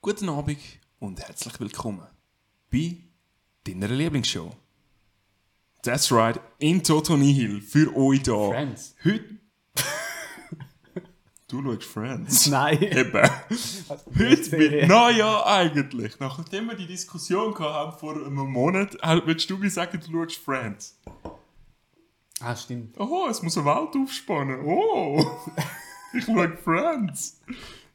Guten Abend und herzlich willkommen bei deiner Lieblingsshow. That's right, in Toto Nihil für euch da. Friends. Heute. du schaust Friends. Nein. Eben. Heute mit Neujahr eigentlich. Nachdem wir die Diskussion gehabt haben vor einem Monat, halt, willst du mir sagen, du schaust Friends. Ah, stimmt. Oh, es muss eine Welt aufspannen. Oh, ich schaue Friends.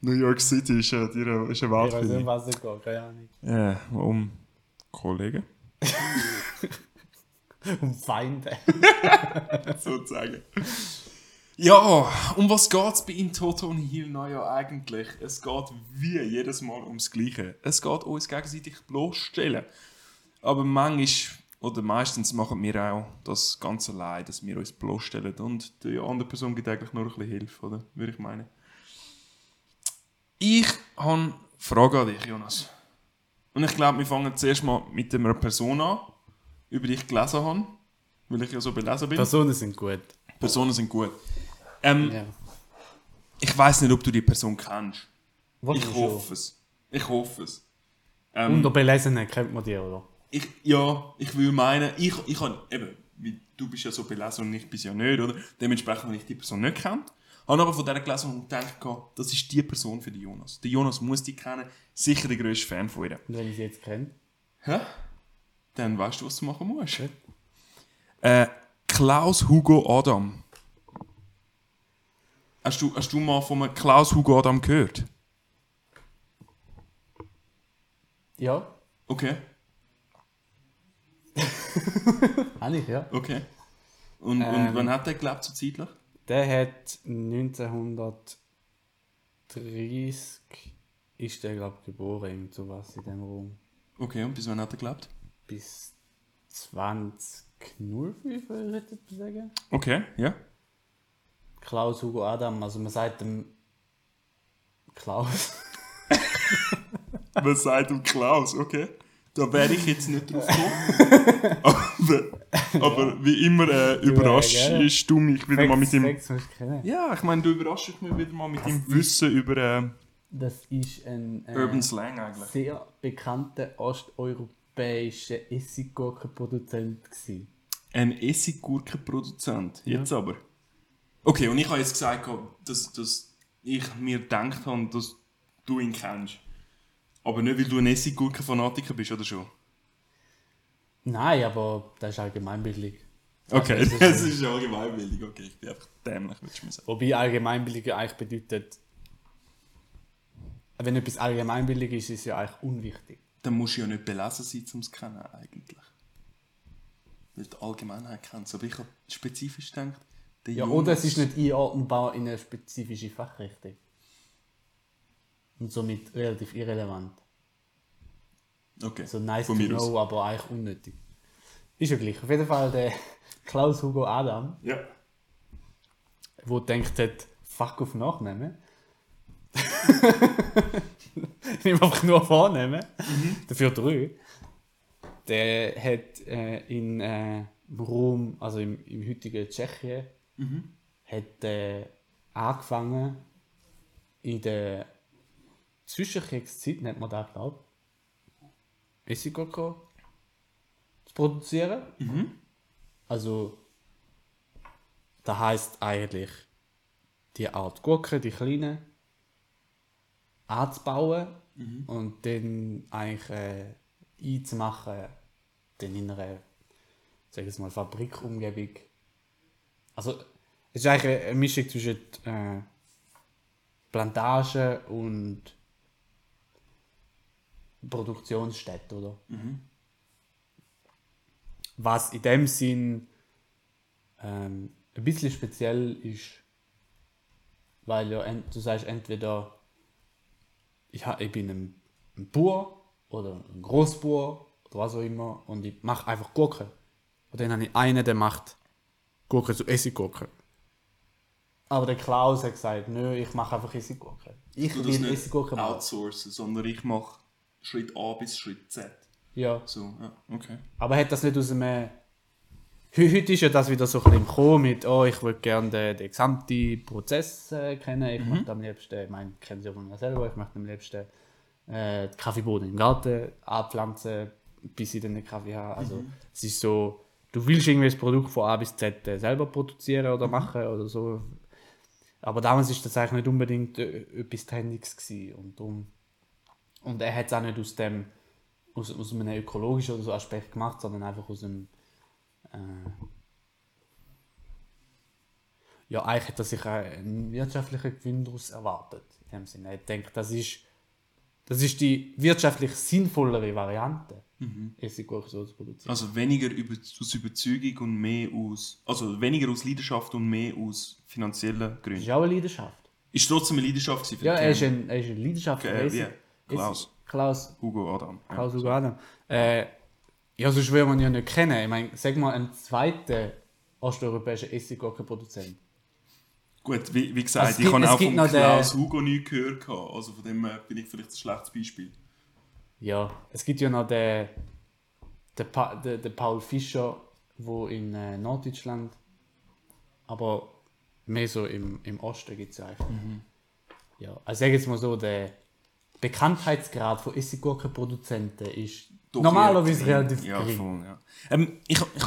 New York City ist, äh, die- ist eine Welt Ich weiß nicht, was es geht, keine Ahnung. Ja, um Kollegen. Um Feinde. sozusagen. Ja, um was geht es bei In Toto und Hill Neujahr eigentlich? Es geht wie jedes Mal ums Gleiche. Es geht uns gegenseitig bloßstellen. Aber manchmal oder meistens machen wir auch das ganz allein, dass wir uns bloßstellen und die andere Person gibt eigentlich nur ein bisschen Hilfe, oder? Würde ich meinen. Ich habe eine Frage an dich, Jonas. Und ich glaube, wir fangen zuerst mal mit einer Person an, über die ich gelesen habe, weil ich ja so belesen bin. Personen sind gut. Personen sind gut. Ähm, Ja. Ich weiß nicht, ob du die Person kennst. Was Ich hoffe es. Ich hoffe es. schon? Ähm, Unter Belesenen kennt man die, oder? ich, ja, ich will meinen, ich, ich habe eben, du bist ja so belesen und ich bin ja nicht, oder? Dementsprechend habe ich die Person nicht kennt. Habe aber von dieser gelesen und gedacht, das ist die Person für den Jonas. Der Jonas muss die kennen, sicher der grösste Fan von ihr. Und wenn ich sie jetzt kenne? Hä? Dann weißt du, was du machen musst. Gut. Äh, Klaus Hugo Adam. Hast du, hast du mal von einem Klaus Hugo Adam gehört? Ja. Okay, Habe ich, ja. okay. Und, und Ähm. wann hat der gelebt so zeitlich? Der hat 1930 ist der, glaube ich, geboren, irgend sowas in dem Raum. Okay, und bis wann hat er gelebt? Bis 2005, würde ich jetzt sagen. Okay, ja. Klaus Hugo Adam, also man sagt dem Klaus. Was sagt um Klaus? Okay. Da wäre ich jetzt nicht drauf gekommen. aber, aber wie immer äh, überraschst du mich wieder mal mit dem. Facts. Ja, ich meine, du überraschst mich wieder mal mit dem Wissen über äh, Das ist ein äh, Urban Slang eigentlich. sehr bekannter osteuropäischer Essiggurkenproduzent gewesen. Ein Essiggurkenproduzent. Jetzt aber. Okay, und ich habe jetzt gesagt, dass, dass ich mir gedacht habe, dass du ihn kennst. Aber nicht, weil du ein Essiggurkenfanatiker bist, oder schon? Nein, aber das ist allgemeinbildlich. Okay, Also, das ist allgemeinbildlich. Okay, ich bin einfach dämlich, würdest du mir sagen. Wobei allgemeinbildlich eigentlich bedeutet, wenn etwas allgemeinbildlich ist, ist es ja eigentlich unwichtig. Dann musst du ja nicht belesen sein, um es zu kennen, eigentlich. Weil die Allgemeinheit kennst. Aber ich habe spezifisch gedacht, Ja, Jonas- oder es ist nicht einordnbar in eine spezifische Fachrichtung. Und somit relativ irrelevant. Okay, So nice von to mir aus. know, aber eigentlich unnötig. Ist ja gleich. Auf jeden Fall der Klaus Hugo Adam, Ja. der denkt hat, fuck auf Nachnehmen. Nimm einfach nur vornehmen. Dafür drei. Der hat äh, in äh, Rom, also im, im heutigen Tschechien, hat äh, angefangen in der Zwischenkriegszeit, nennt man das, glaube ich, Essiggurken zu produzieren. Also, das heißt eigentlich, die Art Gurke, die kleinen, anzubauen und dann eigentlich äh, einzumachen, dann in einer, sag ich jetzt mal, Fabrikumgebung. Also, es ist eigentlich eine Mischung zwischen äh, Plantage und Produktionsstätte, oder? Was in dem Sinn ähm, ein bisschen speziell ist, weil ja, du sagst entweder, ich, ich bin ein, ein Bauer oder ein Großbauer oder was auch immer und ich mache einfach Gurken. Und dann habe ich einen, der macht Gurken zu Essiggurken. Aber der Klaus hat gesagt, nö, ich mache einfach Essiggurken. Ich will nicht Essiggurken machen. outsourcen, sondern ich mache Schritt A bis Schritt Z. Ja. So, ja, okay. Aber hat das nicht aus einem. Heu- Heute ist ja das wieder so ein bisschen im Kommen mit, oh, ich würde gerne den, den gesamten Prozess äh, kennen. Ich möchte am liebsten, ich meine, ich kenne sie ja von mir selber, ich möchte am liebsten äh, den Kaffeeboden im Garten anpflanzen, bis ich dann den Kaffee habe. Also es ist so, du willst irgendwie das Produkt von A bis Z äh, selber produzieren oder machen oder so. Aber damals ist das eigentlich nicht unbedingt äh, etwas Trendiges gewesen. und darum und er hat es auch nicht aus dem aus, aus einem ökologischen oder so Aspekt gemacht, sondern einfach aus dem äh, ja, eigentlich hat er sich einen wirtschaftlichen Gewinn daraus erwartet. In dem Sinne. Er denkt, das ist, das ist die wirtschaftlich sinnvollere Variante, mhm. Essiggurken so zu produzieren. Also weniger über, aus Überzeugung und mehr aus. Also weniger aus Leidenschaft und mehr aus finanziellen Das Gründen. ist auch eine Leidenschaft. Ist trotzdem eine Leidenschaft für Ja, er ist ein, er ist eine Leidenschaft Okay, gewesen. Klaus. Klaus, Hugo Adam. Klaus Hugo Adam. Äh, ja, sonst würde man ihn ja nicht kennen. Ich meine, sag mal, einen zweiten osteuropäischen Essiggurkenproduzent. Gut, wie, wie gesagt, Also ich gibt- habe auch von noch den- Klaus Hugo nie gehört. Also von dem her bin ich vielleicht ein schlechtes Beispiel. Ja, es gibt ja noch den, den, pa den, den Paul Fischer, wo in äh, Norddeutschland, aber mehr so im, im Osten gibt es ja eigentlich. Ja, also sag jetzt mal so, der Bekanntheitsgrad von Essiggurkenproduzenten ist Doch normalerweise relativ Ja, gering. voll, ja. Ähm, ich, ich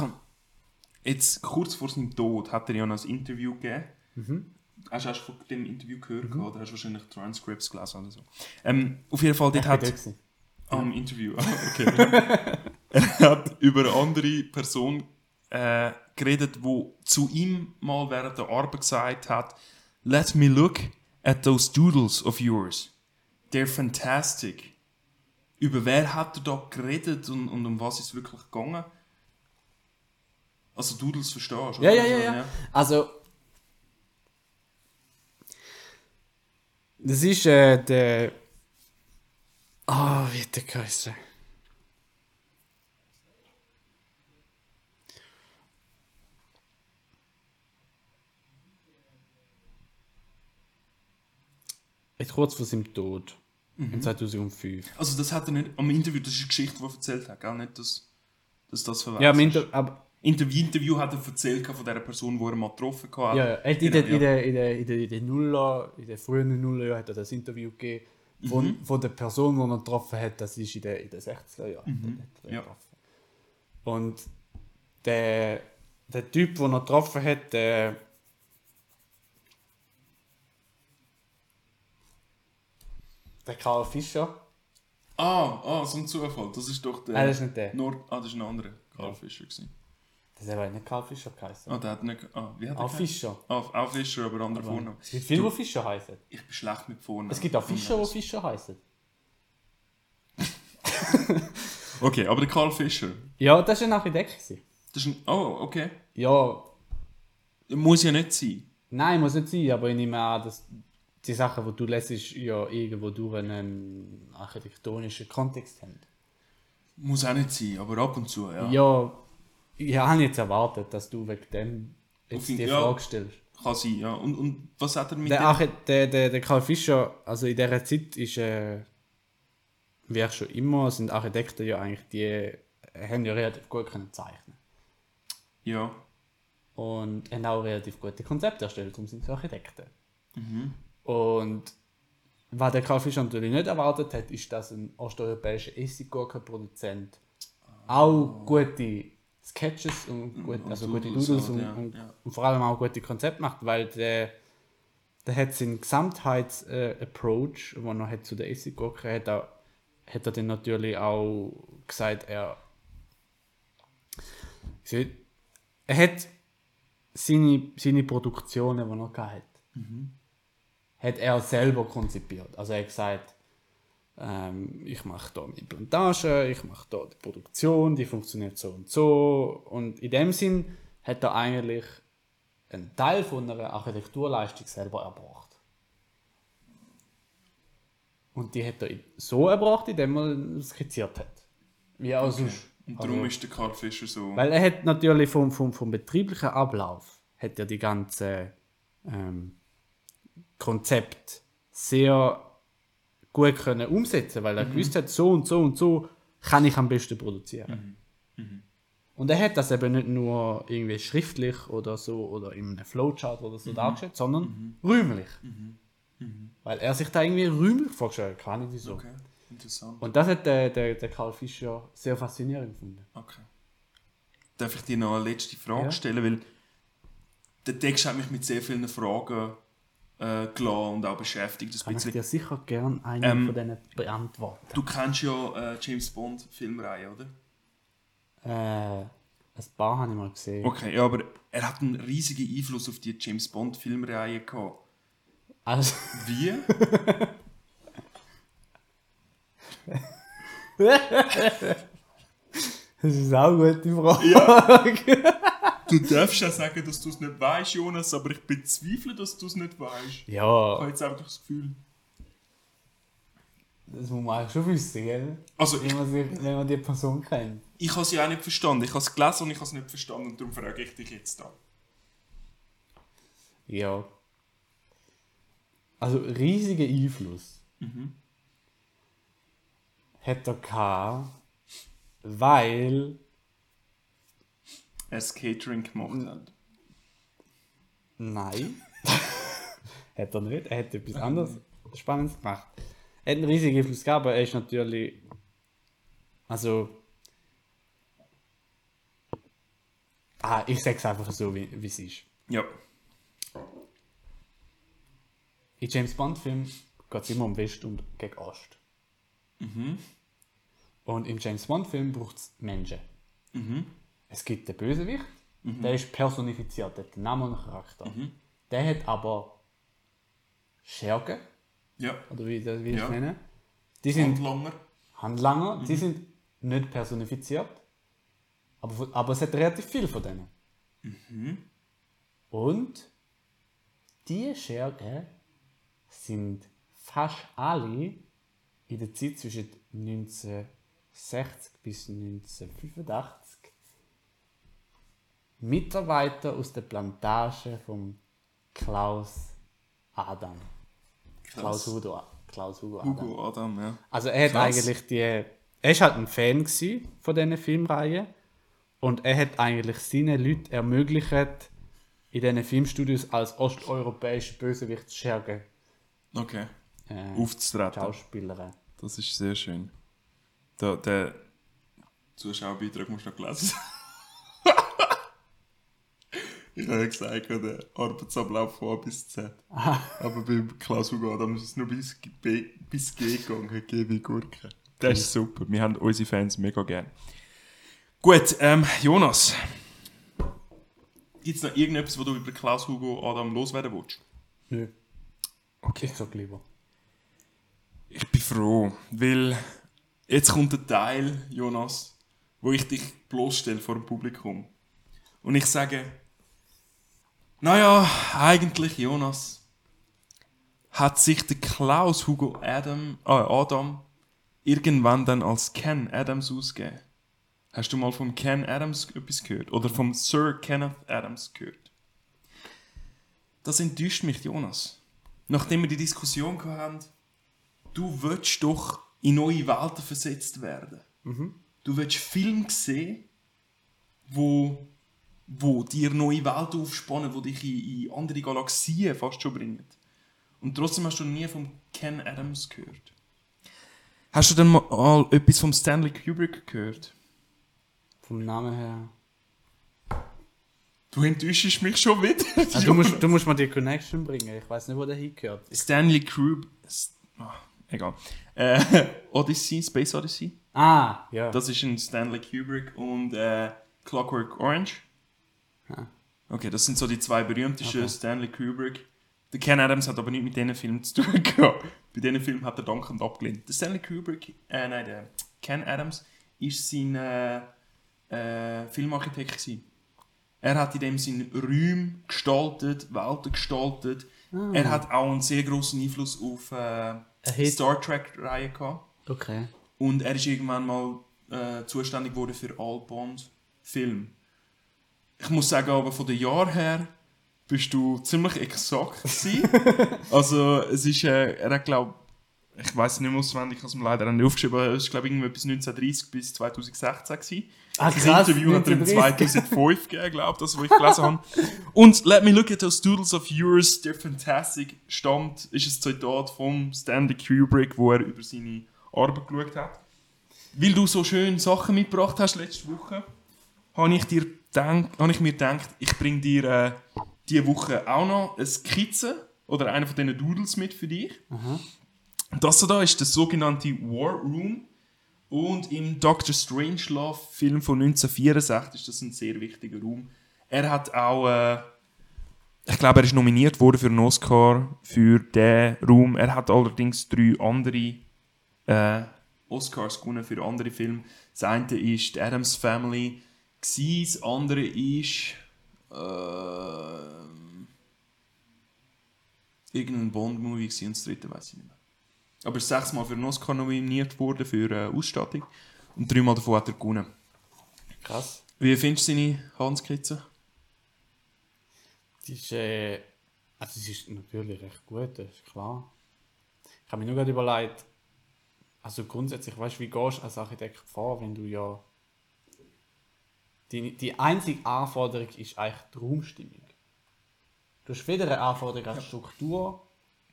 jetzt kurz vor seinem Tod hat er ja noch ein Interview gegeben. Mhm. Hast du hast du von dem Interview gehört gehabt, oder hast du wahrscheinlich Transcripts gelesen oder so? Ähm, auf jeden Fall, dort Ich hat... bin dort gewesen. Am Interview, ah, okay. er hat über eine andere Person äh, geredet, wo zu ihm mal während der Arbeit gesagt hat, Let me look at those doodles of yours. They're fantastic. Über wer hat er da geredet und, und um was ist es wirklich gegangen? Also Doodles verstehst du? Ja, oder? ja, ja, ja. Also. Das ist äh, der. Ah, wie hat der geheißen? Jetzt kurz vor seinem Tod. In 2005. Also das hat er nicht am Interview, das ist eine Geschichte, die er erzählt hat, gell? Nicht, dass, dass das verwechselt Ja, im Inter aber, Interview, Interview hat er erzählt von dieser Person, die er mal getroffen hat. Ja, ja. Hat Genau, in, der, ja. in, der, in, der, in, der, in den Nuller, in den frühen Nullerjahren hat er das Interview gegeben von, Mhm. von der Person, die er getroffen hat, das ist in den, in den 60er Jahren. Mhm. Ja. getroffen. Und der, der Typ, den er getroffen hat, der der Karl Fischer, Ah, ah, so ein Zufall. Das ist doch der. Nein, das ist nicht der. Nord ah, das ist ein anderer. Karl Fischer. Gewesen. das hat aber nicht Karl Fischer geheißen. Ah, der hat nicht. Ah, wie hat er Auch? Fischer. Ah, auch Fischer, aber anderer Vorname. Es gibt viele, die Fischer heißen. Ich bin schlecht mit Vornamen. Es gibt auch Fischer, die Fischer heißen. Okay, aber der Karl Fischer. Ja, das war ein Architekt. Das ist ein. Oh, okay. Ja, Muss ja nicht sein. Nein, muss nicht sein, aber ich nehme an, dass die Sachen, die du lässt, ja irgendwo durch einen architektonischen Kontext haben. Muss auch nicht sein, aber ab und zu, ja. Ja, ich habe jetzt erwartet, dass du wegen dem jetzt die ja. Frage stellst. Kann sein, ja. Und, und was hat er mit Der, dem? Der, der, der Karl Fischer, also in dieser Zeit ist, äh, wie auch schon immer, sind Architekten ja eigentlich die, äh, haben ja relativ gut können zeichnen Ja. und haben auch relativ gute Konzepte erstellt, darum sind sie Architekten. Mhm. Und was der Karl Fischer natürlich nicht erwartet hat, ist, dass ein osteuropäischer Essiggurkenproduzent auch gute Sketches und, gut, und also gute Doodles und, ja, und, ja. und vor allem auch gute Konzepte macht, weil der, der hat seinen Gesamtheits-Approach, den er hat zu der Essiggurke, hat er, hat er dann natürlich auch gesagt, er, er hat seine, seine Produktionen, die er gehabt hat, hat er selber konzipiert. Also er hat gesagt, ähm, ich mache da meine Plantage, ich mache da die Produktion, die funktioniert so und so. Und in dem Sinn hat er eigentlich einen Teil von einer Architekturleistung selber erbracht. Und die hat er so erbracht, indem er skizziert hat. Wie auch sonst. Und darum Also- ist der Karl Fischer so. weil er hat natürlich vom, vom, vom betrieblichen Ablauf hat er die ganze ähm, Konzept sehr gut können umsetzen, weil er gewusst hat, so und so und so kann ich am besten produzieren. Und er hat das eben nicht nur irgendwie schriftlich oder so oder in einem Flowchart oder so dargestellt, sondern räumlich. Weil er sich da irgendwie räumlich vorgestellt hat, keine wieso. Okay. Interessant. Und das hat der, der, der Karl Fischer sehr faszinierend gefunden. Okay. Darf ich dir noch eine letzte Frage Ja. stellen? Weil der Text hat mich mit sehr vielen Fragen äh, gelassen und auch beschäftigt. Ein Kann ich bisschen. dir sicher gerne eine Ähm, von denen beantworten. Du kennst ja äh, James Bond Filmreihe, oder? Äh, ein paar habe ich mal gesehen. Okay, ja, aber er hat einen riesigen Einfluss auf die James Bond Filmreihe gehabt. Also, Wie? das ist auch eine gute Frage. Du darfst ja sagen, dass du es nicht weißt, Jonas, aber ich bezweifle, dass du es nicht weißt. Ich Ja, habe jetzt einfach das Gefühl. das muss man eigentlich schon wissen, gell? Also, ich, Wenn man, sich, wenn man die Person kennt. ich habe sie auch nicht verstanden. Ich habe es gelesen und ich habe es nicht verstanden und darum frage ich dich jetzt da. Ja. Also, riesiger Einfluss hat er gehabt, weil. Catering gemacht hat. Nein. hat er nicht. Er hat etwas anderes Spannendes gemacht. Er hat einen riesigen Einfluss gehabt, aber er ist natürlich. Also. Ah, ich sag's einfach so, wie es ist. Ja. In James Bond-Filmen geht es immer um West und gegen Ost. Und im James Bond-Film braucht es Menschen. Es gibt den Bösewicht, der ist personifiziert, der hat einen Namen und einen Charakter. Der hat aber Schergen, Ja. oder wie, das- wie ich Ja. es nenne. Die sind Handlanger. Handlanger, die sind nicht personifiziert, aber, aber es hat relativ viel von denen. Und die Schergen sind fast alle in der Zeit zwischen 1960 bis 1985 Mitarbeiter aus der Plantage von Klaus Adam. Klaus Hugo, Klaus Hugo Adam. Hugo Adam, ja. Also er hat Krass. eigentlich die. Er ist halt ein Fan von diesen Filmreihen. Und er hat eigentlich seinen Leuten ermöglicht, in diesen Filmstudios als osteuropäische Bösewichtsscherge Okay. äh, Aufzutreten. Schauspielerin. Das ist sehr schön. Da, der Zuschauerbeitrag musst du noch gelesen. ich habe ja gesagt, der Arbeitsablauf von A bis Z. Aber beim Klaus Hugo Adam ist es nur bis, B, bis G gegangen, G wie Gurke. Das ist super. Wir haben unsere Fans mega gern. Gut, ähm, Jonas. Gibt es noch irgendetwas, was du über Klaus Hugo Adam loswerden willst? Nö, Okay. ich sag lieber. Ich bin froh, weil jetzt kommt der Teil, Jonas, wo ich dich bloßstelle vor dem Publikum. Und ich sage, naja, eigentlich, Jonas, hat sich der Klaus Hugo Adam, äh, Adam irgendwann dann als Ken Adams ausgegeben. Hast du mal vom Ken Adams etwas gehört? Oder vom Sir Kenneth Adams gehört? Das enttäuscht mich, Jonas. Nachdem wir die Diskussion gehabt haben, du willst doch in neue Welten versetzt werden. Du willst Filme sehen, wo, wo dir neue Welten aufspannen, wo dich in, in andere Galaxien fast schon bringen. Und trotzdem hast du nie von Ken Adams gehört. Hast du denn mal etwas vom Stanley Kubrick gehört? Vom Namen her. Du enttäuschst mich schon wieder. Ah, du, musst, du musst mal die Connection bringen. Ich weiß nicht, wo der hingehört. Stanley Kubrick. Ah, egal. Äh, Odyssey, Space Odyssey. Ah, ja. Das ist ein Stanley Kubrick und äh, Clockwork Orange. Ah. Okay, das sind so die zwei berühmtesten Okay. Stanley Kubrick. Der Ken Adams hat aber nicht mit diesen Filmen zu tun gehabt. Bei diesen Filmen hat er dankend abgelehnt. Der Stanley Kubrick, äh, nein, der Ken Adams, ist sein äh, äh, Filmarchitekt gewesen. Er hat in dem Sinn Räume gestaltet, Welten gestaltet. Er hat auch einen sehr großen Einfluss auf äh, Star Trek-Reihe gehabt. Okay. Und er ist irgendwann mal äh, zuständig geworden für all Bond-Filme. Ich muss sagen, aber von den Jahren her bist du ziemlich exakt gewesen. also es ist, äh, er hat glaube ich weiß nicht mehr auswendig, ich habe es mir leider nicht aufgeschrieben, aber es ist glaube ich irgendwie bis 1930 bis 2016 gewesen. Ah, Das krass, Interview hat er im 1930. 2005 gegeben, glaube das, wo ich gelesen habe. Und Let me look at those doodles of yours, they're fantastic, stammt, ist ein Zitat von Stanley Kubrick, wo er über seine Arbeit geschaut hat. Weil du so schön Sachen mitgebracht hast letzte Woche, habe ich, dir denk, habe ich mir gedacht, ich bringe dir äh, diese Woche auch noch eine Skizze oder einen von diesen Doodles mit für dich. Das da ist der sogenannte War Room. Und im Doctor Strangelove Film von 1964 ist das ein sehr wichtiger Raum. Er hat auch, äh, ich glaube, er ist nominiert worden für einen Oscar für den Raum. Er hat allerdings drei andere äh, Oscars gewonnen für andere Filme. Das eine ist die Adams Family, gsi, das andere ist äh, irgendein Bond-Movie gsi und das dritte weiß ich nicht mehr. Aber er sechsmal für einen Oscar nominiert worden für äh, Ausstattung und dreimal davon hat er gewonnen. Krass. Wie findest du seine Handskizze? Die ist, äh, also sie ist natürlich recht gut, das ist klar. Ich habe mir nur gerade überlegt, also grundsätzlich, weißt du, wie gehst du als Architekt vor, wenn du ja. Die, die einzige Anforderung ist eigentlich die Raumstimmung. Du hast weder eine Anforderung an die Struktur,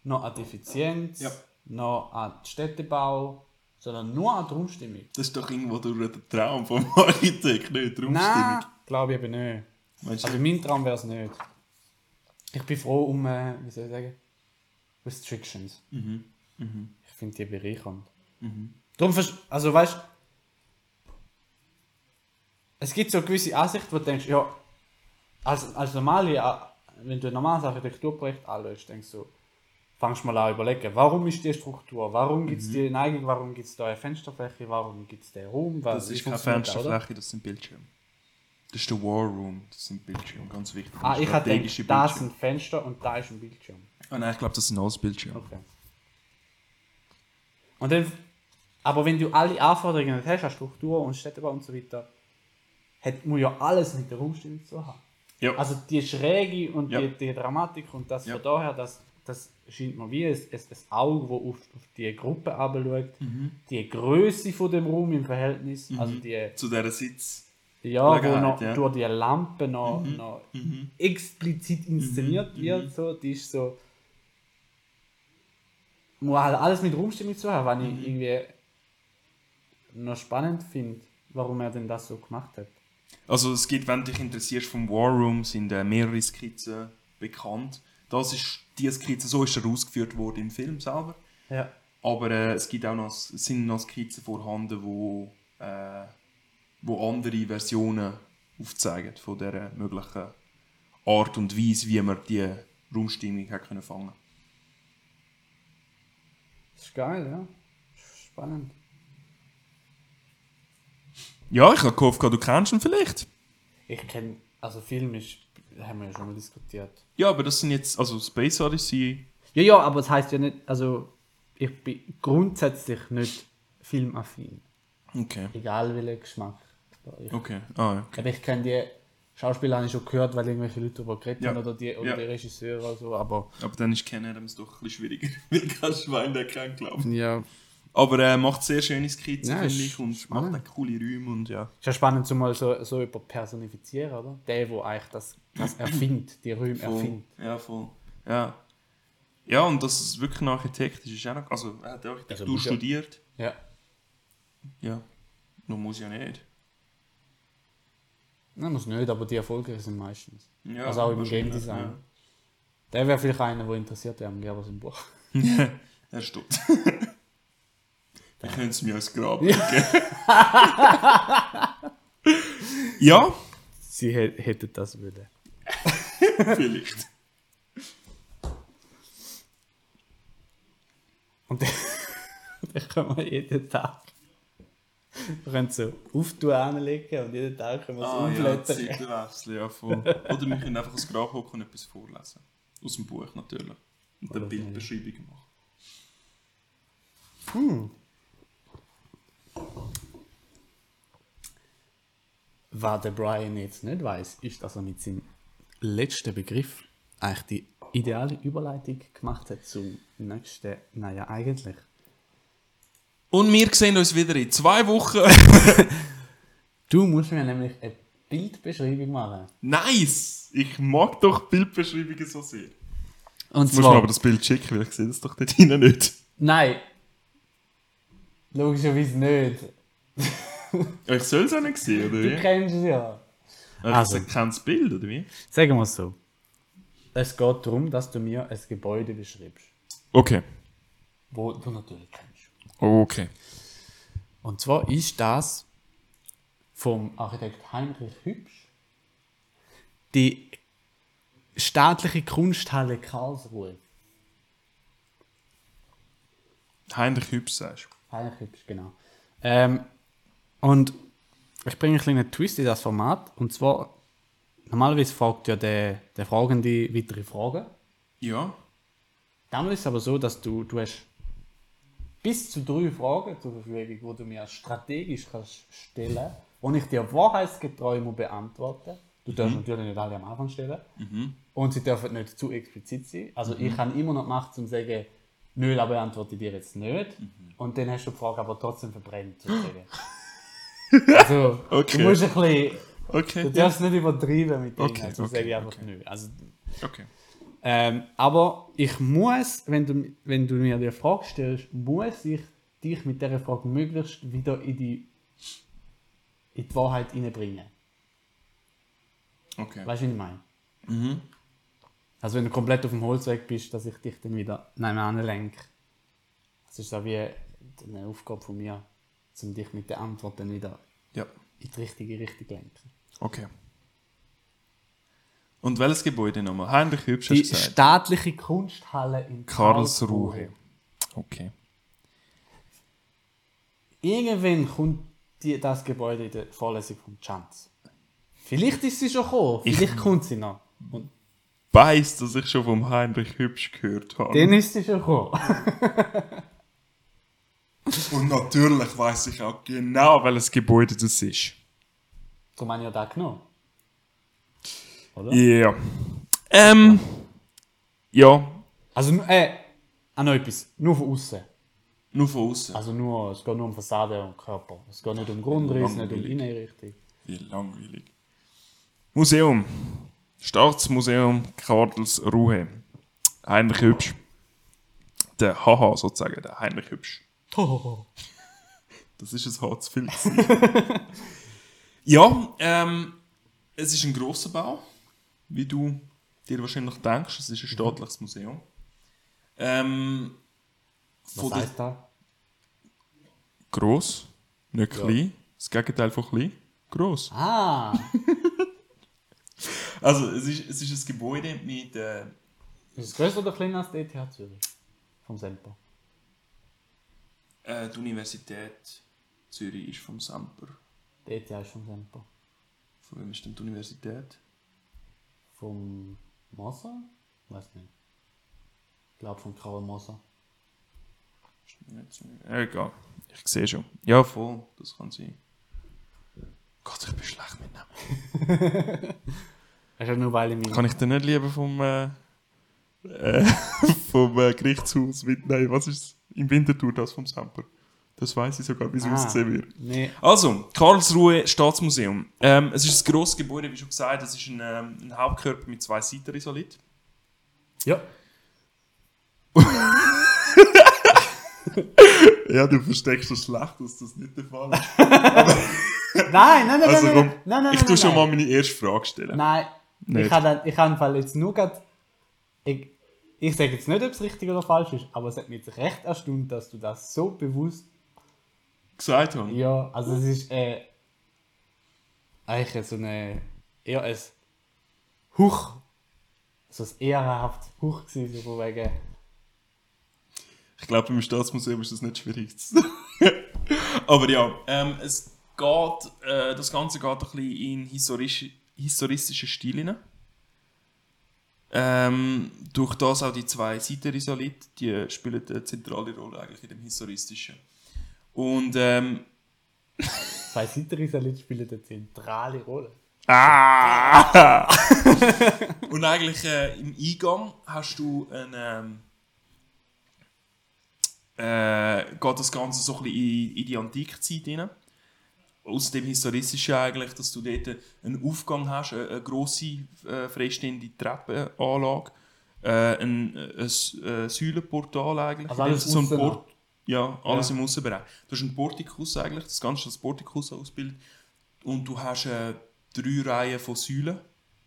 noch an die Effizienz, Ja. noch an den Städtebau, sondern nur an die Raumstimmung. Das ist doch irgendwo durch den Traum vom Architekt, nicht die Nein, glaube ich eben nicht. Meinst? Also mein Traum wäre es nicht. Ich bin froh um, äh, wie soll ich sagen, Restrictions. Ich finde die bereichernd. Darum, vers- also weißt es gibt so gewisse Ansicht, wo du denkst, ja, als, als normale, äh, wenn du ein normales Architekturprojekt anschaust, denkst du, fangst mal an überlegen, warum ist die Struktur, warum gibt es die Neigung, warum gibt es da eine Fensterfläche, warum gibt es den Raum, was, Das ist keine das, oder? Fensterfläche, das sind Bildschirme. Das ist der War Room, das sind Bildschirme, ganz wichtig. Ah, ich hatte gedacht, da Bildschirme. sind Fenster und da ist ein Bildschirm. Ah, nein, ich glaube, das sind alles Bildschirme. Okay. Und dann, aber wenn du alle Anforderungen hast, an Struktur und Städtebau und so weiter, hat, muss ja alles mit der Raumstimmung zu haben. Ja. Also die Schräge und Ja. die, die Dramatik und das Ja. von daher, das, das scheint mir wie ein, ein, ein Auge, das auf, auf die Gruppe herabschaut. Mhm. Die Größe von dem Raum im Verhältnis, also die, Zu dieser Sitz. ja, wo noch ja. durch die Lampe noch, Mhm. noch explizit inszeniert wird, so, die ist so. Muss halt alles mit Raumstimmung zu haben, was Mhm. ich irgendwie noch spannend finde, warum er denn das so gemacht hat. Also es gibt, wenn du dich interessierst vom War Room, sind äh, mehrere Skizzen bekannt. Das ist die Skizze, so ist er ausgeführt worden im Film selber. Ja. Aber äh, es gibt auch noch, sind noch Skizzen vorhanden, wo, äh, wo andere Versionen aufzeigen von der möglichen Art und Weise, wie man die Raumstimmung hat können fangen. Das ist geil, ja. Spannend. Ja, ich habe gehofft, du kennst ihn vielleicht. Ich kenne, also Film ist, haben wir ja schon mal diskutiert. Ja, aber das sind jetzt, also Space Odyssey. Ja, ja, aber das heißt ja nicht, also ich bin grundsätzlich nicht filmaffin. Okay. Egal welcher Geschmack. Ich Okay. Ah, ja. Aber ich kenne die Schauspieler habe ich schon gehört, weil irgendwelche Leute darüber geredet Ja. haben oder die, oder Ja. die Regisseure oder so, aber... Aber dann ist Ken Adams doch ein bisschen schwieriger, weil kein Schwein den kennt, glaube ich. Ja. Aber er macht sehr schöne Skizzen, Ja, finde ich, und spannend. macht auch coole Räume und ja. Ist ja spannend, zu mal so, so jemanden personifizieren, oder? Der, der eigentlich das, das erfindet, die Räume Voll. erfindet. Ja, voll. Ja. Ja, und dass es wirklich ein Architekt ist, ist auch noch, also er hat ja Architektur ja- studiert. Ja. Ja. Nur muss ja nicht. Nein, muss nicht, aber die erfolgreich sind meistens. Ja, also auch im Game Design. Der wäre vielleicht einer, der interessiert wäre am Gerbers im Buch. Ja. er stimmt. Wir können es mir als Grab legen. ja, Sie hä- hätten das wollen. vielleicht. Und dann, dann können wir jeden Tag. Wir können so auftun anlegen und jeden Tag können wir es Ah, ja, ja, voll. Oder wir können einfach ins Grab hocken und etwas vorlesen. Aus dem Buch natürlich. Und dann. Bildbeschreibungen machen. Was der Brian jetzt nicht weiß, ist, dass er mit seinem letzten Begriff eigentlich die ideale Überleitung gemacht hat zum nächsten, naja, eigentlich. Und wir sehen uns wieder in zwei Wochen. Du musst mir nämlich eine Bildbeschreibung machen. nice! Ich mag doch Bildbeschreibungen so sehr. Und Jetzt musst du mir aber das Bild schicken, weil ich sehe das doch dort hinten nicht. nein. Logischerweise nicht. Ich soll es auch nicht sehen, oder Du wie? kennst es ja. Also, Also. kenne das Bild, oder wie? Sagen wir es so. Es geht darum, dass du mir ein Gebäude beschreibst, Okay. wo du natürlich kennst. Okay. Und zwar ist das vom Architekt Heinrich Hübsch die staatliche Kunsthalle Karlsruhe. Heinrich Hübsch sagst Hübsch, genau. Ähm, und ich bringe einen kleinen Twist in das Format. Und zwar, normalerweise fragt ja der, der Fragende weitere Fragen. Ja. Dann ist es aber so, dass du, du hast bis zu drei Fragen zur Verfügung, die du mir strategisch kannst stellen und ich dir wahrheitsgetreu muss beantworten Du darfst natürlich nicht alle am Anfang stellen. Und sie dürfen nicht zu explizit sein. Also ich habe immer noch Macht, um zu sagen, nö, beantworte ich dir jetzt nicht. Und dann hast du die Frage aber trotzdem verbrennt. sozusagen. also, Okay. du musst ein bisschen, Okay. du darfst nicht übertreiben mit dem. Okay, also okay, sage ich einfach okay. nö. Also, Okay. ähm, aber ich muss, wenn du, wenn du mir die Frage stellst, muss ich dich mit dieser Frage möglichst wieder in die, in die Wahrheit hineinbringen. Okay. Weißt du, was ich meine? Mhm. Also wenn du komplett auf dem Holzweg bist, dass ich dich dann wieder nebenan lenke. Das ist so wie eine Aufgabe von mir, um dich mit der Antwort dann wieder Ja. in die richtige Richtung zu lenken. Okay. Und welches Gebäude nochmal? Heinrich Hübsch Die gesagt. staatliche Kunsthalle in Karlsruhe. Okay. Irgendwann kommt die, das Gebäude in der Vorlesung vom Chance. Vielleicht ist sie schon gekommen, vielleicht kommt sie noch. Und Weiß, dass ich schon vom Heinrich Hübsch gehört habe. dann ist sie schon gekommen. Und natürlich weiß ich auch genau, welches Gebäude das ist. Darum habe ich ja da genommen. Oder? Ja. Ähm. Ja. Also, äh, auch noch etwas. Nur von außen. Nur von außen. Also nur, es geht nur um Fassade und Körper. Es geht nicht um Grundriss, nicht um. Innenrichtung. Wie langweilig. Museum. Staatsmuseum Karlsruhe. Heinrich Hübsch. Der Haha sozusagen, der Heinrich Hübsch. Das ist ein H zu viel. ja, ähm, es ist ein grosser Bau, wie du dir wahrscheinlich denkst. Es ist ein staatliches Museum. Ähm, Was heißt da? gross, nicht klein. Das Gegenteil von klein. Gross. Ah! Also, es ist, es ist ein Gebäude mit. Äh, ist es größer oder kleiner als die ETH Zürich? Vom Semper. äh, die Universität Zürich ist vom Semper. Die ETH ist vom Semper. Von wem ist denn die Universität? Vom Moser? Weiß nicht. Ich glaube von Karl Moser. Egal. Ich sehe schon. Ja, voll. Das kann sein. Gott, ich bin schlecht mit Namen. Hast du nur weil ich mich. Kann ich den nicht lieber vom, äh, äh, vom äh, Gerichtshaus mitnehmen? Was ist? Im Winterthur das vom Semper? Das weiß ich sogar, wie es Ah. aussehen wird. Nee. Also, Karlsruhe Staatsmuseum. Ähm, es ist ein grosses Gebäude, wie schon gesagt. Es ist ein, ähm, ein Hauptkörper mit zwei Seitenrisalit. Ja. Ja, du versteckst so schlecht, dass das nicht der Fall ist. Nein, nein, nein, Also nein, nein, nein, nein, ich tue schon mal meine erste Frage stellen. Nein, Nicht. ich habe ich Fall jetzt nur grad, ich, ich sage jetzt nicht, ob es richtig oder falsch ist, aber es hat mich jetzt recht erstaunt, dass du das so bewusst, Gesagt haben. ja, also es ist äh, eigentlich so eine, eher ein Huch, so ein ehrenhaft Huch gewesen, so von wegen, Ich glaube, im Staatsmuseum ist das nicht schwierig. Aber ja, ähm, es geht, äh, das Ganze geht ein bisschen in historische, historistische Stil hinein. Ähm, durch das auch die zwei Seitenrisalit, die spielen eine zentrale Rolle eigentlich in dem Historistischen. Und ähm, zwei Seitenrisalit spielen eine zentrale Rolle. Ah! Und eigentlich äh, im Eingang hast du einen. Ähm, äh, geht das Ganze so ein bisschen in, in die Antikezeit hinein. Aus dem Historistischen eigentlich, dass du dort einen Aufgang hast, eine, eine grosse äh, freistehende Treppenanlage, äh, ein, ein, ein Säulenportal eigentlich. Also alles so ein Port Ja, alles Ja. im Aussenbereich. Du hast einen Portikus eigentlich, das Ganze das Portikus ausbildet. Und du hast äh, drei Reihen von Säulen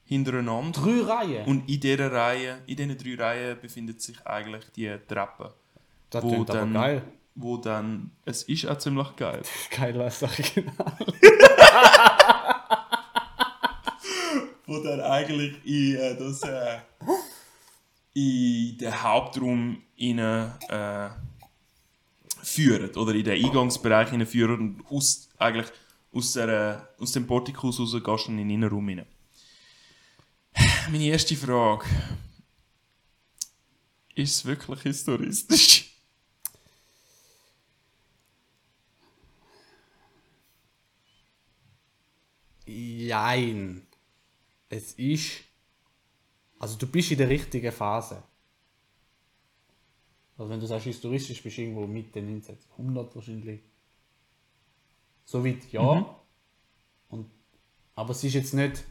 hintereinander. Drei Reihen? Und in dieser Reihe, in diesen drei Reihen befindet sich eigentlich die Treppe. das klingt aber dann- geil. Wo dann, es ist auch ziemlich geil. Geil als Original. wo dann eigentlich in äh, das äh, in den Hauptraum rein, äh, führen oder in den Eingangsbereich rein führen und aus, eigentlich aus, der, aus dem Portikus raus gehst du in den Innenraum rein. Meine erste Frage. Ist es wirklich historistisch? Jein. Es ist. Also du bist in der richtigen Phase. Also wenn du sagst historistisch, bist du irgendwo Mitte 1900 wahrscheinlich. So weit ja. Und, aber es ist jetzt nicht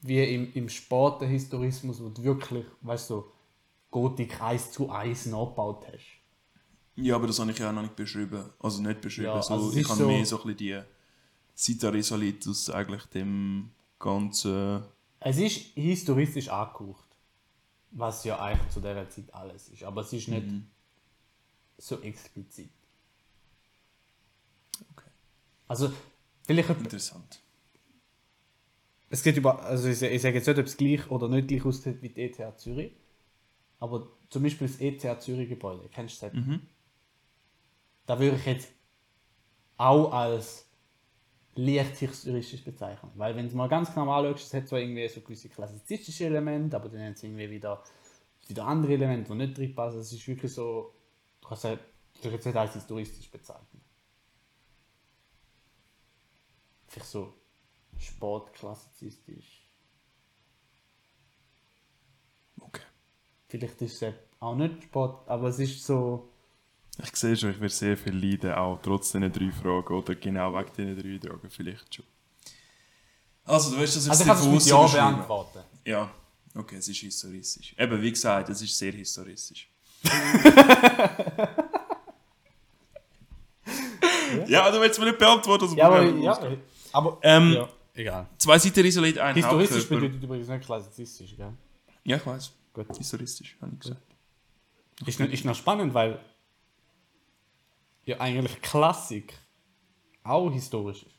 wie im, im späten Historismus, wo du wirklich, weißt du, Gotik 1 zu 1 nachgebaut hast. Ja, aber das habe ich ja auch noch nicht beschrieben. Also nicht beschrieben. Ja, so, also es ich ist habe so- mehr so ein bisschen die Citarisolitis aus eigentlich dem ganzen... Es ist historistisch angehaucht. Was ja eigentlich zu dieser Zeit alles ist. Aber es ist nicht so explizit. Okay. Also, vielleicht. Interessant. Es geht über. Also, ich, ich sage jetzt nicht, ob es gleich oder nicht gleich aussieht wie die ETH Zürich. Aber zum Beispiel das ETH Zürich Gebäude, kennst du das? Da würde ich jetzt auch als leicht historistisch bezeichnen. Weil, wenn du es mal ganz genau anschaust, es hat zwar irgendwie so gewisse klassizistische Elemente, aber dann haben sie irgendwie wieder, wieder andere Elemente, die nicht drin passen. Es ist wirklich so. Du kannst es jetzt nicht als historistisch bezeichnen. Vielleicht so sportklassizistisch. Okay. Vielleicht ist es auch nicht Sport, aber es ist so. Ich sehe schon, ich werde sehr viel leiden, auch trotz diesen drei Fragen oder genau wegen diesen drei Fragen vielleicht schon. Also, du hast das jetzt Also ich kann es mit Ja beantworten. Ja, okay, es ist historistisch. Eben, wie gesagt, es ist sehr historistisch. ja, du willst mir nicht beantworten, also Ja, aber, Problem ja, ausgehen. aber Ähm, ja, egal. Zwei Seiten isoliert, ein Historistisch Hauptkörper. bedeutet übrigens nicht klassizistisch, gell? Ja, ich weiß. Gut. Historistisch, habe ich gesagt. Ist, ist noch spannend, weil ja eigentlich Klassik auch historisch ist.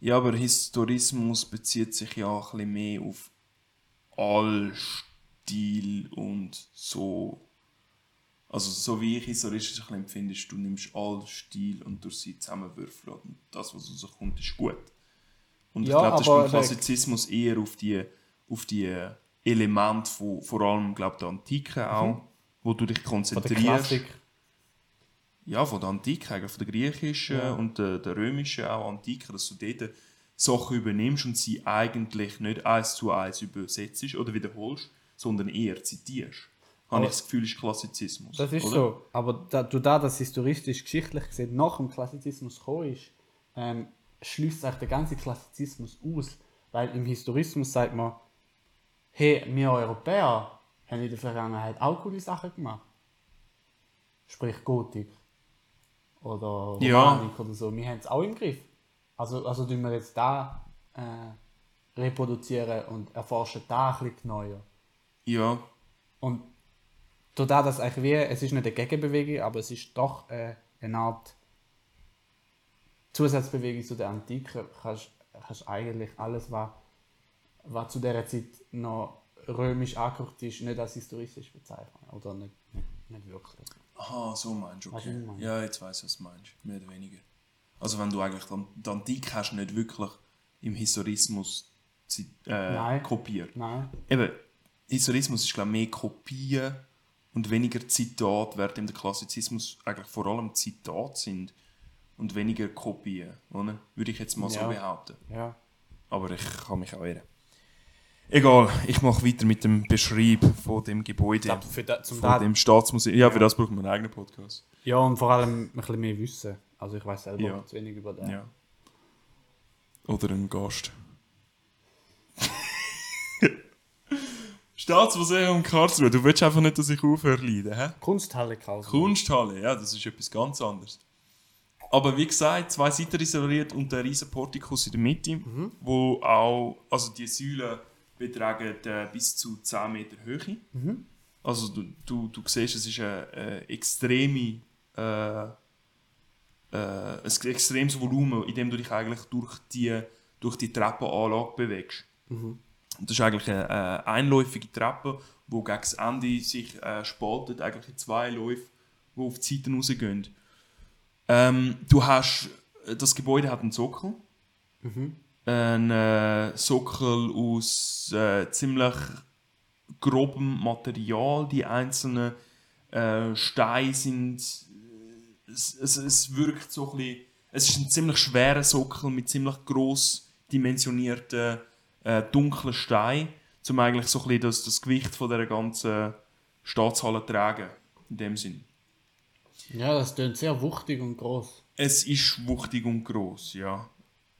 Ja, aber Historismus bezieht sich ja auch ein bisschen mehr auf all Stil und so. Also, so wie ich historistisch ein bisschen empfinde, ist, du nimmst all Stil und durch sie zusammenwürfeln und das, was rauskommt, ist gut. Und Ja, ich glaube, das ist beim Klassizismus eher auf die, auf die Elemente von vor allem, glaube der Antike auch, wo du dich Mhm. Konzentrierst. Ja, von der Antike, eigentlich, von der griechischen Ja. und der, der römischen auch Antike, dass du dort Sachen übernimmst und sie eigentlich nicht eins zu eins übersetzt oder wiederholst, sondern eher zitierst. Habe Aber- ich das Gefühl, ist Klassizismus. Das ist oder? so. Aber da, du da das historistisch geschichtlich gesehen nach dem Klassizismus gekommen ist, ähm, schließt eigentlich der ganze Klassizismus aus. Weil im Historismus sagt man, hey, wir Europäer haben in der Vergangenheit auch coole Sachen gemacht. Sprich Gotik. Oder Ja. Romanik oder so. Wir haben es auch im Griff. Also, also tun wir jetzt da äh, reproduzieren und erforschen da ein bisschen neuer. Ja, Und da das eigentlich wie, es ist nicht eine Gegenbewegung, aber es ist doch äh, eine Art Zusatzbewegung zu der Antike, kannst kannst eigentlich alles, was, was zu dieser Zeit noch römisch angeguckt ist, nicht als historistisch bezeichnen. Oder nicht, nicht, nicht wirklich. Aha, so meinst du, du, okay. ich meine? Ja, jetzt weiss ich, was du meinst, mehr oder weniger. Also wenn du eigentlich dann- die Antike hast, nicht wirklich im Historismus äh, Nein. kopiert. Nein. Eben, Historismus ist glaube ich mehr Kopien und weniger Zitat, während im Klassizismus eigentlich vor allem Zitate sind und weniger Kopien, oder? Würde ich jetzt mal so Ja. behaupten. Ja. Aber ich kann mich auch irren. Egal, ich mache weiter mit dem Beschrieb von dem Gebäude, Ich glaube, für da, zum von dem Staatsmuseum. Ja, für das braucht man einen eigenen Podcast. ja, und vor allem ein bisschen mehr Wissen. Also ich weiß selber Ja. zu wenig über den. Ja. Oder ein Gast. Staatsmuseum Karlsruhe. Du willst einfach nicht, dass ich aufhöre leiden, hä? Kunsthalle kaufen. Kunsthalle, ja, das ist etwas ganz anderes. Aber wie gesagt, zwei Seiten isoliert und der riesen Portikus in der Mitte, wo auch, also die Säulen betragen äh, bis zu 10 Meter Höhe. Also du, du, du siehst, es ist eine, eine extreme, äh, äh, ein extremes Volumen, in dem du dich eigentlich durch die, durch die Treppenanlage bewegst. Und Das ist eigentlich eine, eine einläufige Treppe, die gegen das Ende sich äh, spaltet, eigentlich in zwei Läufe, die auf die Seiten rausgehen. Ähm, du hast, das Gebäude hat einen Sockel. Ein äh, Sockel aus äh, ziemlich grobem Material. Die einzelnen äh, Steine sind. äh, Es, es, es wirkt so ein bisschen. Es ist ein ziemlich schwerer Sockel mit ziemlich gross dimensionierten äh, dunklen Steinen, um eigentlich so ein bisschen das, das Gewicht von der ganzen Staatshalle zu tragen. In dem Sinn. Ja, das klingt sehr wuchtig und groß. Es ist wuchtig und groß, ja.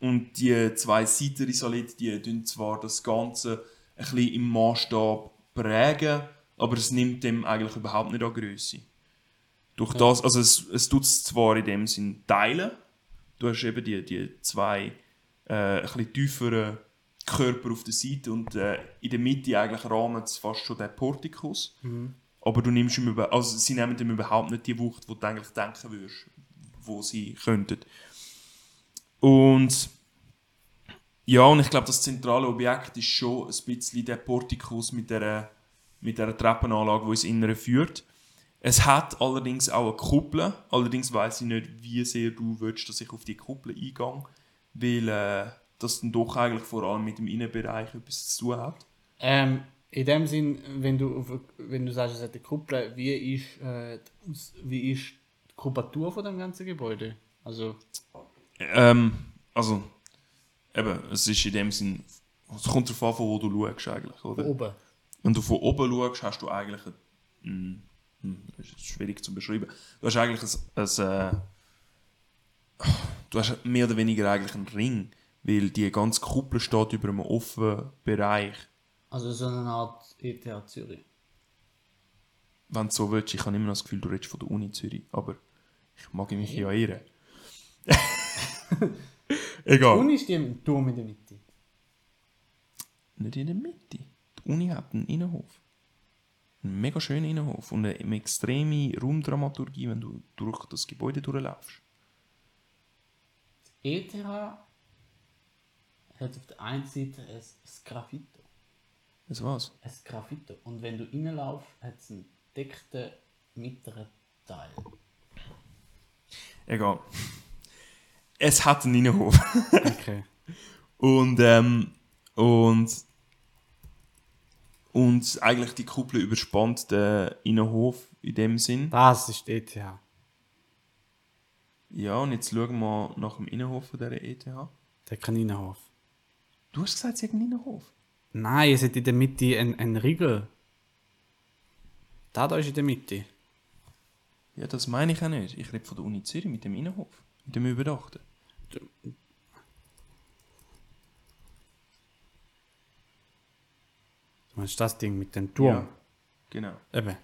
Und die zwei Seitenrisalite, die tun zwar das Ganze ein bisschen im Maßstab prägen, aber es nimmt dem eigentlich überhaupt nicht an Größe. Durch das, also es, es tut es zwar in dem Sinn teilen, du hast eben die, die zwei äh, ein bisschen tieferen Körper auf der Seite und äh, in der Mitte eigentlich rahmt es fast schon den Portikus. Aber du nimmst ihm über, also sie nehmen ihm überhaupt nicht die Wucht, die du eigentlich denken würdest, wo sie könnten. Und ja, und ich glaube, das zentrale Objekt ist schon ein bisschen der Portikus mit der, mit der Treppenanlage, die ins Innere führt. Es hat allerdings auch eine Kuppel. Allerdings weiß ich nicht, wie sehr du willst, dass ich auf die Kuppel eingehe, weil äh, das dann doch eigentlich vor allem mit dem Innenbereich etwas zu tun hat. Ähm, in dem Sinn, wenn du, wenn du sagst, es hat eine Kuppel, wie ist, äh, wie ist die Kubatur von dem ganzen Gebäude? Also, Ähm, also, eben, es ist in dem Sinn, es kommt darauf an, von wo du schaust eigentlich, oder? oben. Wenn du von oben schaust, hast du eigentlich ein, ein, ein das ist schwierig zu beschreiben. Du hast eigentlich ein, ein äh, du hast mehr oder weniger eigentlich einen Ring, weil die ganze Kuppel steht über einem offenen Bereich. Also so eine Art ETH Zürich. Wenn du so willst, ich habe immer noch das Gefühl, du redest von der Uni Zürich, aber ich mag mich ja irren. Egal. Und ist die im Turm in der Mitte? Nicht in der Mitte. Die Uni hat einen Innenhof. Einen mega schönen Innenhof und eine extreme Raumdramaturgie, wenn du durch das Gebäude durchlaufst. ETH hat auf der einen Seite ein Sgraffito. Das war's. Ein Sgraffito. Und wenn du reinlaufst, hat es einen deckten mittleren Teil. Egal. Es hat einen Innenhof. Okay. Und, ähm, und, und eigentlich die Kuppel überspannt den Innenhof in dem Sinn. Das ist die ETH. Ja, und jetzt schauen wir nach dem Innenhof von dieser ETH. Der Kaninenhof. Du hast gesagt, sie hat einen Innenhof. Nein, es hat in der Mitte einen, einen Riegel. Da, da ist in der Mitte. Ja, das meine ich auch nicht. Ich rede von der Uni Zürich mit dem Innenhof. Mit dem Überdachten. Du meinst das Ding mit dem Turm? Ja, genau. Eben.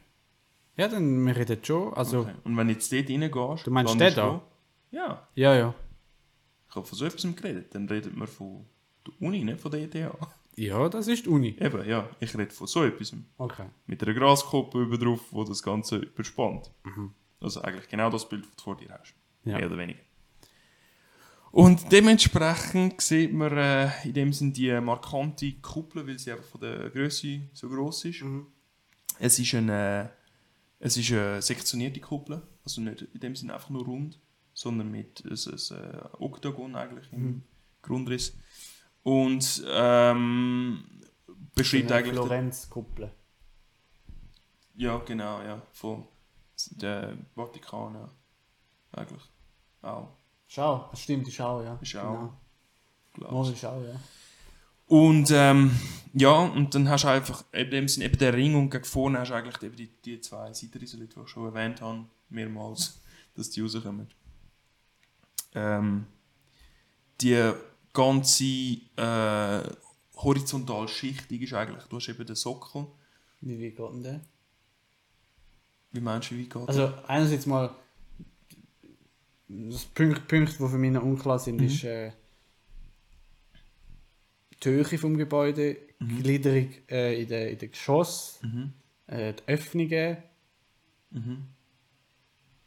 Ja, dann wir reden schon. Also, Okay. Und wenn du jetzt dort reingehst... Du meinst den da? Ja, ja, ja. ich habe von so etwas geredet. Dann redet man von der Uni, nicht von der ETH. Ja, das ist die Uni. Eben, ja. Ich rede von so etwas. Okay. Mit einer Graskuppe über drauf, wo das Ganze überspannt. Mhm. Also eigentlich genau das Bild, das du vor dir hast. Ja. Mehr oder weniger. Und dementsprechend sieht man äh, in dem Sinn die markante Kuppel, weil sie einfach von der Größe so groß ist. Mhm. Es ist eine, es ist eine sektionierte Kuppel, also nicht in dem Sinn einfach nur rund, sondern mit ein, ein, äh, Oktagon eigentlich im Mhm. Grundriss. Und ähm, beschreibt eigentlich... Florenz-Kuppel. ja, genau, ja. Von der Vatikan, ja. Eigentlich. Auch. Schau, das stimmt, die Schau, ja. Ist auch. Genau. ich. Schau, ja. Und ähm, ja, und dann hast du einfach in dem Sinne eben den Ring und gegen vorne hast du eigentlich eben die, die zwei Seitenrisolite, die ich schon erwähnt habe, mehrmals, dass die rauskommen. Ähm, die ganze äh, horizontale Schichtung ist eigentlich, du hast eben den Sockel Wie weit geht denn der? Wie meinst du, wie geht Also einerseits mal das Punkt, Punkt, die für mich noch unklar Mhm. sind, ist äh, die Höhe vom Gebäude, Mhm. Gliederung äh, in den in der Geschoss, äh, die Öffnungen. Ja, Mhm.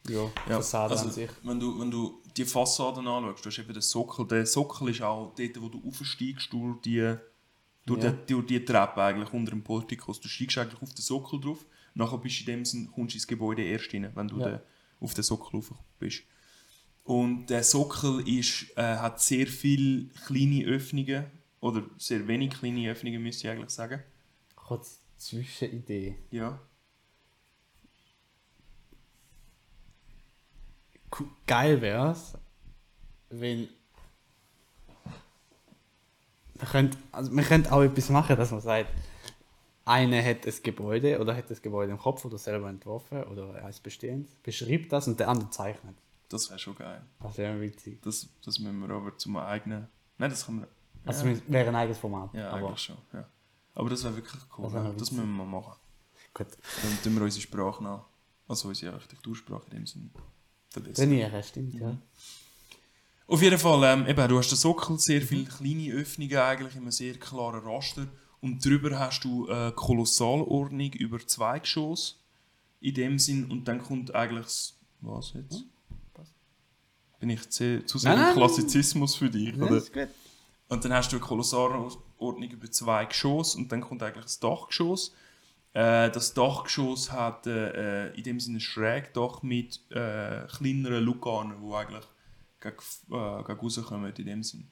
Ja, Fassade also, an sich. Wenn du, wenn du die Fassaden anschaust, du hast eben den Sockel. Der Sockel ist auch dort, wo du aufsteigst durch die, durch Ja. die, durch die Treppe eigentlich unter dem Portikus. Du steigst eigentlich auf den Sockel drauf. Nachher bist du in dem Sinn, kommst du ins Gebäude erst rein, wenn du Ja. den, auf den Sockel rauf bist. Und der Sockel ist, äh, hat sehr viele kleine Öffnungen. Oder sehr wenig kleine Öffnungen, müsste ich eigentlich sagen. Kurz Zwischenidee. Ja. Geil wär's, wenn wir könnten, also wir könnten auch etwas machen, dass man sagt, einer hat ein Gebäude oder hat das Gebäude im Kopf oder selber entworfen oder als bestehend, beschreibt das und der andere zeichnet. Das wäre schon geil. Das wäre witzig. Das, das müssen wir aber zum eigenen. Nein, das können wir. Also wäre ein eigenes Format. Ja, aber eigentlich schon. Ja. Aber das wäre wirklich cool. Das ja. das müssen wir mal machen. gut. Dann tun wir unsere Sprache nach. Also unsere Architektursprache in dem Sinne. Trainieren, stimmt, ja. Auf jeden Fall, ähm, eben, du hast den Sockel, sehr viele kleine Öffnungen eigentlich, in einem sehr klaren Raster. Und drüber hast du eine Kolossalordnung über zwei Geschosse. In dem Sinn. Und dann kommt eigentlich. das- Was jetzt? Bin ich zu, zu sehr Nein, im nein. Klassizismus für dich? Oder? ist gut. Und dann hast du eine Kolossalordnung über zwei Geschosse und dann kommt eigentlich das Dachgeschoss. Äh, das Dachgeschoss hat äh, äh, in dem Sinne ein Schrägdach mit äh, kleineren Lukarnen, die eigentlich gegen, äh, gegen rauskommen in dem Sinn.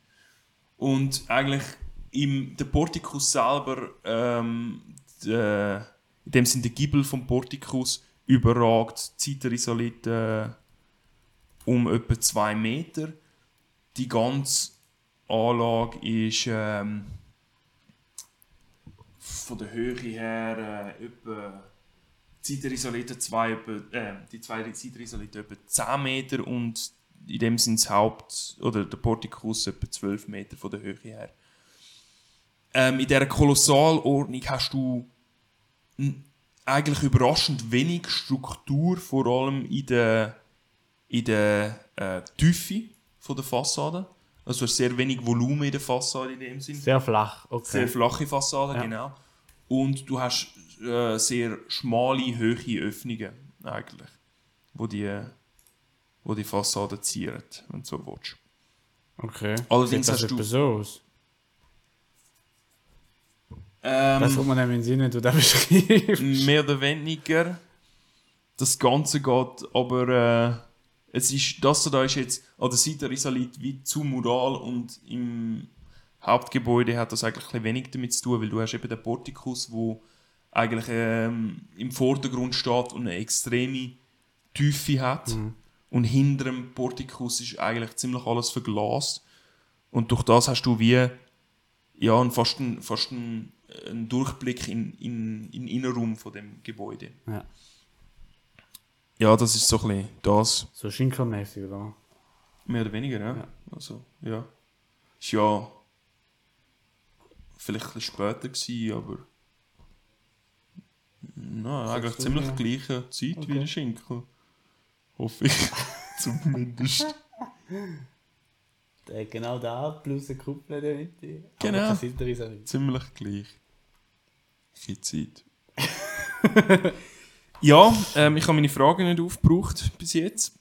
Und eigentlich im der Portikus selber, ähm, der, in dem Sinne der Giebel vom Portikus überragt die Zeiterisolite um etwa zwei Meter. Die ganze Anlage ist ähm, von der Höhe her äh, etwa Zeiterisolite zwei, etwa, äh, die zwei Zeiterisolite etwa 10 Meter und in dem sind das Haupt oder der Portikus etwa 12 Meter von der Höhe her. Ähm, in dieser Kolossalordnung hast du eigentlich überraschend wenig Struktur, vor allem in der, in der äh, Tiefe von der Fassade. Also sehr wenig Volumen in der Fassade in dem Sinn. Sehr flach, okay. Sehr flache Fassade, Ja. genau. Und du hast äh, sehr schmale, hohe Öffnungen eigentlich, wo die, wo die Fassade zieren, wenn du so willst. okay. Allerdings Sieht das hast du- so aus. Ähm, Das kommt mir nämlich in den Sinn, wenn du das beschreibst. mehr oder weniger. Das Ganze geht aber. Äh, es ist, das da ist jetzt an der Seite Risalit wie zu mural und im Hauptgebäude hat das eigentlich ein wenig damit zu tun, weil du hast eben den Portikus, wo eigentlich ähm, im Vordergrund steht und eine extreme Tiefe hat. Und hinter dem Portikus ist eigentlich ziemlich alles verglast. Und durch das hast du wie ja, einen, fast einen, fast einen, einen Durchblick in, in, in den Innenraum von dem Gebäude. Ja. Ja, das ist so ein bisschen das. So schinkermäßig, oder? Mehr oder weniger, ja. Ja. Also, ja. Ist ja vielleicht ein bisschen später gewesen, aber na, eigentlich ziemlich Jahre. gleiche Zeit wie Okay. der Schinkel. Hoffe ich. Zumindest. Genau da, plus eine Kuppel in der Mitte. Genau. Ziemlich gleich. Keine Zeit. ja, ähm, ich habe meine Fragen nicht aufgebraucht bis jetzt.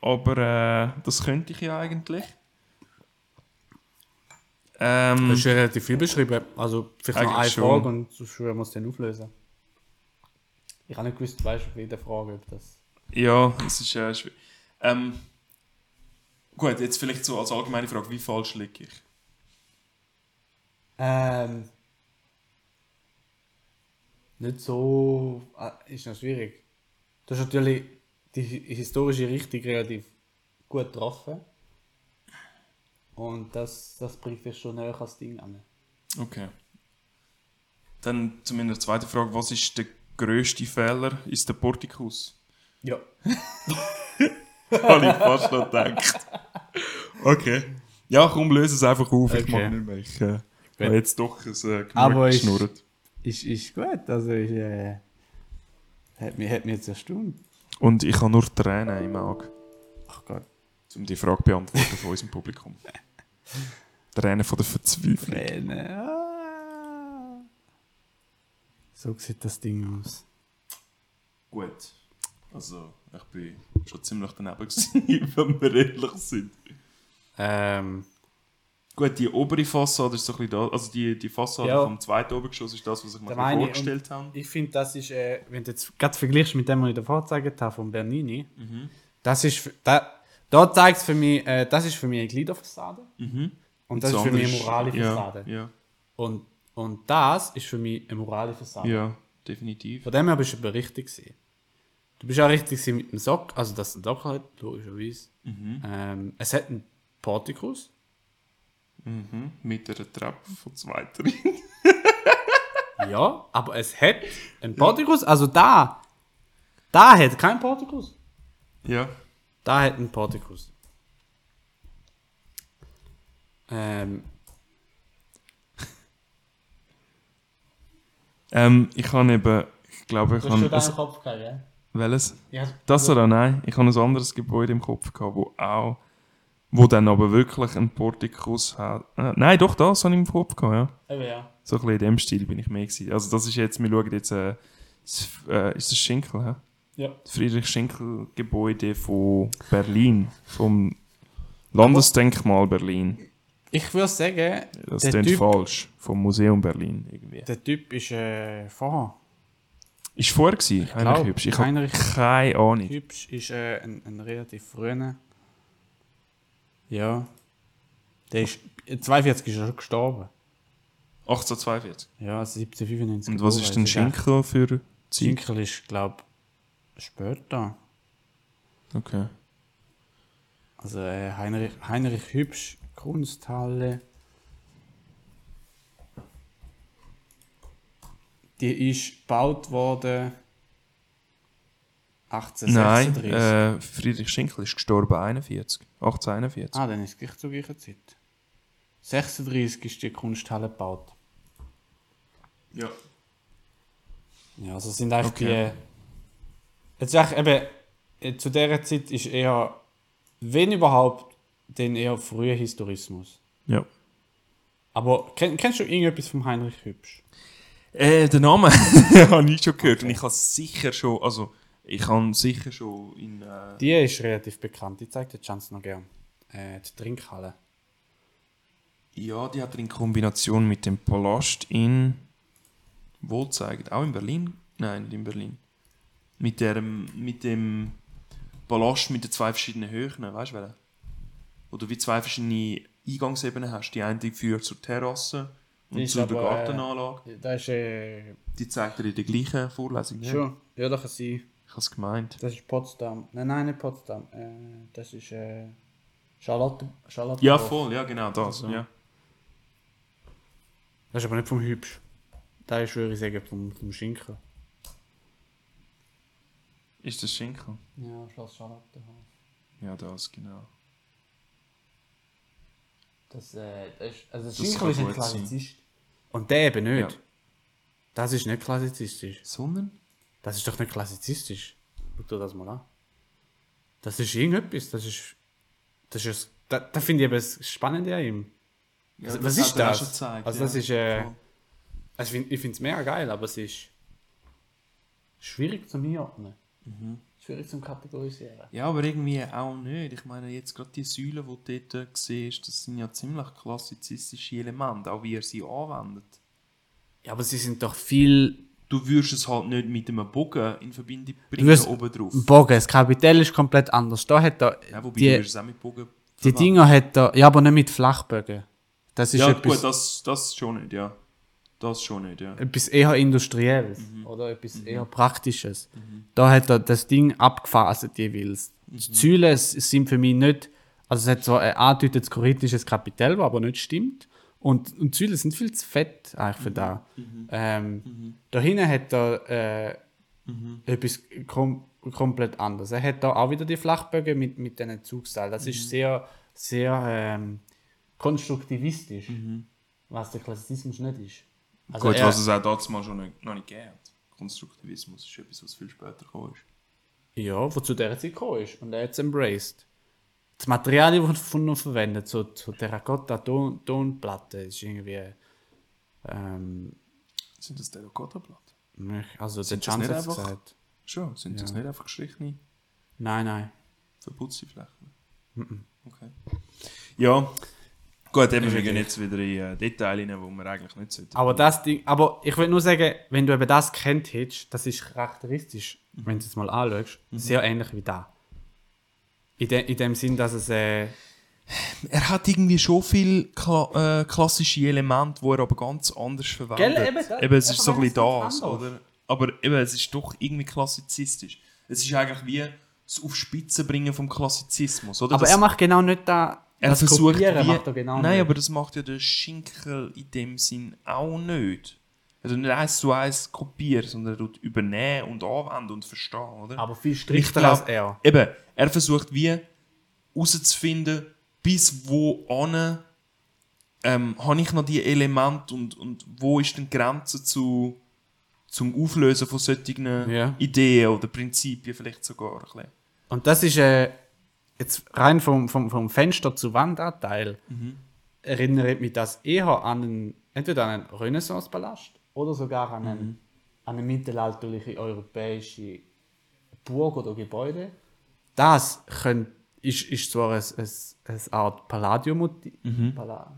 Aber äh, das könnte ich ja eigentlich. Ähm, Das ist ja relativ viel beschrieben. Also vielleicht noch eine schon. Frage und sonst werden wir es dann auflösen. Ich habe nicht gewusst, weißt du, wie der Frage, ob das. ja, es ist äh, schwierig. Ähm, gut, jetzt vielleicht so als allgemeine Frage, wie falsch liege ich? Ähm. Nicht so. Ah, ist noch schwierig. Du hast natürlich die hi- historische Richtung relativ gut getroffen. Und das, das bringt dich schon näher ans Ding an. Okay. Dann zu meiner zweiten Frage, was ist der grösste Fehler? Ist der Portikus? Ja. Habe ich fast noch gedacht. Okay. Ja, komm, löse es einfach auf. Ich Okay. mag nicht mehr. Ich äh, habe jetzt doch ein, äh, genug Aber ich- geschnurrt. ist, ist gut. Also ist, äh, hat, mich, hat mich jetzt erstaunt. Und ich habe nur Tränen im Auge, Ach Gott. um die Frage zu beantworten von unserem Publikum. Tränen von der Verzweiflung. Tränen. Ah. So sieht das Ding aus. Gut. Also, ich bin schon ziemlich daneben gewesen, wenn wir ehrlich sind. Ähm, Gut, die obere Fassade ist so ein bisschen da, also die, die Fassade Ja. vom zweiten Obergeschoss ist das, was ich mir ein vorgestellt habe. ich finde, das ist, äh, wenn du jetzt gerade vergleichst mit dem, was ich davor gezeigt habe, von Bernini, das ist, für- da, da zeigt es für mich, äh, das ist für mich eine Gliederfassade. Und das, ist für mich eine morale ja, Fassade. ja, Und, und das ist für mich eine morale Fassade. ja, definitiv. Von dem her bist du aber richtig gewesen. Du bist auch richtig mit dem Sock, also dass der Sockel hat, logischerweise. Ähm, es hat einen Portikus. Mhm. Mit einer Treppe von zweiter. Ja, aber es hat einen Portikus. Also da, da hat kein Portikus. ja. Da hat einen Portikus. Ähm, Ähm, ich habe eben, ich glaube, ich du hast habe... Kopf gehabt, ja? Welches? Ja, Das oder nein? Ich habe ein anderes Gebäude im Kopf gehabt, wo auch, wo dann aber wirklich einen Portikus hat. Äh, nein, doch, das habe ich im Kopf gehabt, ja. Eben, ja. So ein bisschen in dem Stil bin ich mehr gewesen. Also das ist jetzt, wir schauen jetzt, äh, das, äh, ist das Schinkel, hä? Ja. Das Friedrich-Schinkel-Gebäude von Berlin, vom Landesdenkmal Berlin. Ich würde sagen, Das der klingt typ, falsch, vom Museum Berlin irgendwie. der typ ist äh, vorher. Ist vorher gewesen, Heinrich Hübsch? Ich habe keine Ahnung. Hübsch ist äh, ein, ein relativ früher. Ja. Der ist. 42 ist er schon gestorben. 1842. Ja, 1795. Und was ist denn Schinkel für Zeit? Schinkel ist, glaube ich, später. Okay. Also äh, Heinrich, Heinrich Hübsch, Kunsthalle. Die ist gebaut worden Nein, 1836. äh, Friedrich Schinkel ist gestorben 41, 1841. Ah, dann ist es gleich zur gleichen Zeit. 36 ist die Kunsthalle gebaut. Ja. Ja, also sind eigentlich Okay. die. Jetzt sag ich eben, äh, zu dieser Zeit ist eher, wenn überhaupt, dann eher früher Historismus. Ja. Aber kenn, kennst du irgendetwas vom Heinrich Hübsch? Äh, den Namen habe ich schon gehört und ich habe sicher schon, also ich habe sicher schon in... Äh, Die ist relativ bekannt, die zeigt die Chance noch gern. Äh, die Trinkhalle. ja, die hat er in Kombination mit dem Palast in... Wohlzeigend, auch in Berlin? Nein, nicht in Berlin. Mit, der, mit dem Palast mit den zwei verschiedenen Höhen, weißt du welchen? Wo du wie zwei verschiedene Eingangsebenen hast. Die eine führt zur Terrasse und Die ist zu der äh, Gartenanlage. Das ist äh, Die zeigt er in der gleichen Vorlesung. ne? schon. Ja, sie. Ich habe es gemeint. Das ist Potsdam. Nein, nein, nicht Potsdam. Äh, das ist äh, Charlotte. Charlotte Ja, voll, ja, genau das. Also. Ja. Das ist aber nicht vom Hübsch. Das ist, würde ich sagen, vom, vom Schinken. Ist das Schinkel? Ja, Schloss Charlotte. Ja, das, genau. Das, äh, das ist, also das kann ist ein gut sein. Klassizist. Und der eben nicht. Ja. Das ist nicht klassizistisch. Sondern? Das ist doch nicht klassizistisch. Schau dir das mal an. Das ist irgendetwas. Das ist. Das ist. Da, da finde ich eben das Spannende an ihm. Ja, Was- das was ist das? gezeigt, Also ja. das ist, äh. Also ich finde es mega geil, aber es ist. schwierig zum Einordnen. Mhm. Schwierig zum Kategorisieren. Ja, aber irgendwie auch nicht. Ich meine, jetzt gerade die Säulen, die du dort siehst, das sind ja ziemlich klassizistische Elemente, auch wie er sie anwendet. Ja, aber sie sind doch viel. Du würdest es halt nicht mit einem Bogen in Verbindung bringen, oben drauf. Bogen, das Kapitell ist komplett anders. Da hat er. Ja, wobei die- du es auch mit Bogen Die. Dinger hat er. Ja, aber nicht mit Flachbögen. Das ist Ja, etwas, gut, das, das schon nicht, ja. Das schon nicht, ja. etwas eher Industrielles. Oder etwas eher Praktisches. Da hat er das Ding abgefaselt jeweils. Die Säulen sind für mich nicht. Also es hat so ein andeutendes korintisches Kapitell, was aber nicht stimmt. Und, und die Säulen sind viel zu fett eigentlich für da. Ähm, Da hinten hat er äh, etwas kom komplett anderes. Er hat da auch wieder die Flachbögen mit, mit diesen Zugsteilen. Das ist sehr, sehr ähm, konstruktivistisch, was der Klassizismus nicht ist. Also Gut, er- was es auch damals mal schon nicht, noch nicht gegeben hat. Konstruktivismus ist etwas, was viel später gekommen ist. Ja, wo zu dieser Zeit gekommen ist und er hat es embraced. Das Material, das noch verwendet, so, so Terrakotta-Tonplatte, ist irgendwie. Ähm, Sind das Terrakotta-Platten? nicht- also, der Sind das Chance nicht hat gesagt. Schon, sind das Ja. nicht einfach gestrichene, Nein, nein. verputzte Flächen? Okay. Ja, gut, eben, wir gehen jetzt wieder in äh, Details rein, wo wir eigentlich nicht sollten. Aber das Ding, aber ich will nur sagen, wenn du eben das kennt hättest, das ist charakteristisch, wenn du es mal anschaust, sehr ähnlich wie da. In, de, in dem Sinn, dass es äh, Er hat irgendwie schon viele Kla äh, klassische Elemente, die er aber ganz anders verwendet. Gell, eben, eben, es ist so ein bisschen das, anders. oder? Aber eben, es ist doch irgendwie klassizistisch. Es ist eigentlich wie das Aufspitzen bringen vom Klassizismus, oder? aber das, er macht genau nicht da. er das versucht Kopieren wie, macht er genau Nein, nicht. aber das macht ja der Schinkel in dem Sinn auch nicht. Also nicht eins zu eins kopieren, sondern er tut übernehmen und anwenden und verstehen, oder? aber viel strikter glaub- als er. Eben, er versucht wie herauszufinden, bis wo an ähm, habe ich noch die Elemente und, und wo ist denn die Grenze zu, zum Auflösen von solchen Ja. Ideen oder Prinzipien vielleicht sogar ein bisschen. Und das ist äh, jetzt rein vom, vom, vom Fenster zu Wandanteil erinnert mich das eher an einen, entweder an einen Renaissance-Palast oder sogar an, einen, an eine mittelalterliche europäische Burg oder Gebäude. Das könnt, ist, ist zwar ein, ein, eine Art Palladium-Motiv, Palla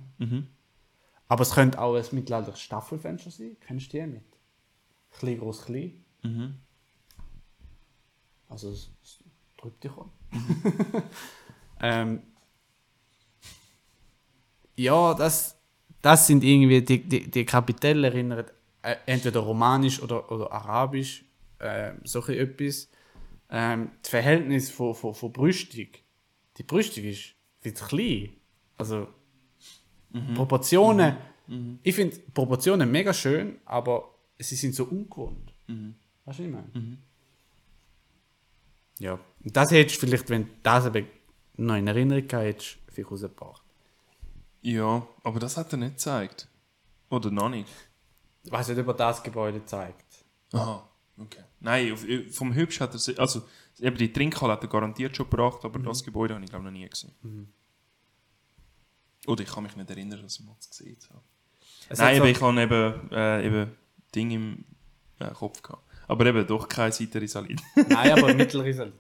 aber es könnte auch ein mittelalterliches Staffelfenster sein. Kennst du die mit? Klein, groß, klein. Also es, es drückt dich an. ähm, ja, das, das sind irgendwie, die, die, die Kapitelle erinnern äh, entweder romanisch oder, oder arabisch, äh, solche etwas. Ähm, das Verhältnis von, von, von Brüstung, die Brüstung ist zu klein. Also Proportionen, ich finde Proportionen mega schön, aber sie sind so ungewohnt. Weißt du, was ich meine? Ja, und das hättest du vielleicht, wenn du das eben noch in Erinnerung hättest, vielleicht rausgebracht. Ja, aber das hat er nicht gezeigt. Oder noch nicht. Ich weiß nicht, ob er das Gebäude zeigt. Aha, okay. Nein, auf, vom Hübsch hat er, also eben die Trinkhalle hat er garantiert schon gebracht, aber das Gebäude habe ich glaube noch nie gesehen. Oder ich kann mich nicht erinnern, dass ich mal das gesehen habe. Es Nein, eben, so- ich habe eben, äh, eben Ding im äh, Kopf gehabt. Aber eben doch kein Seitenrisalit. Nein, aber Mittelrisalit.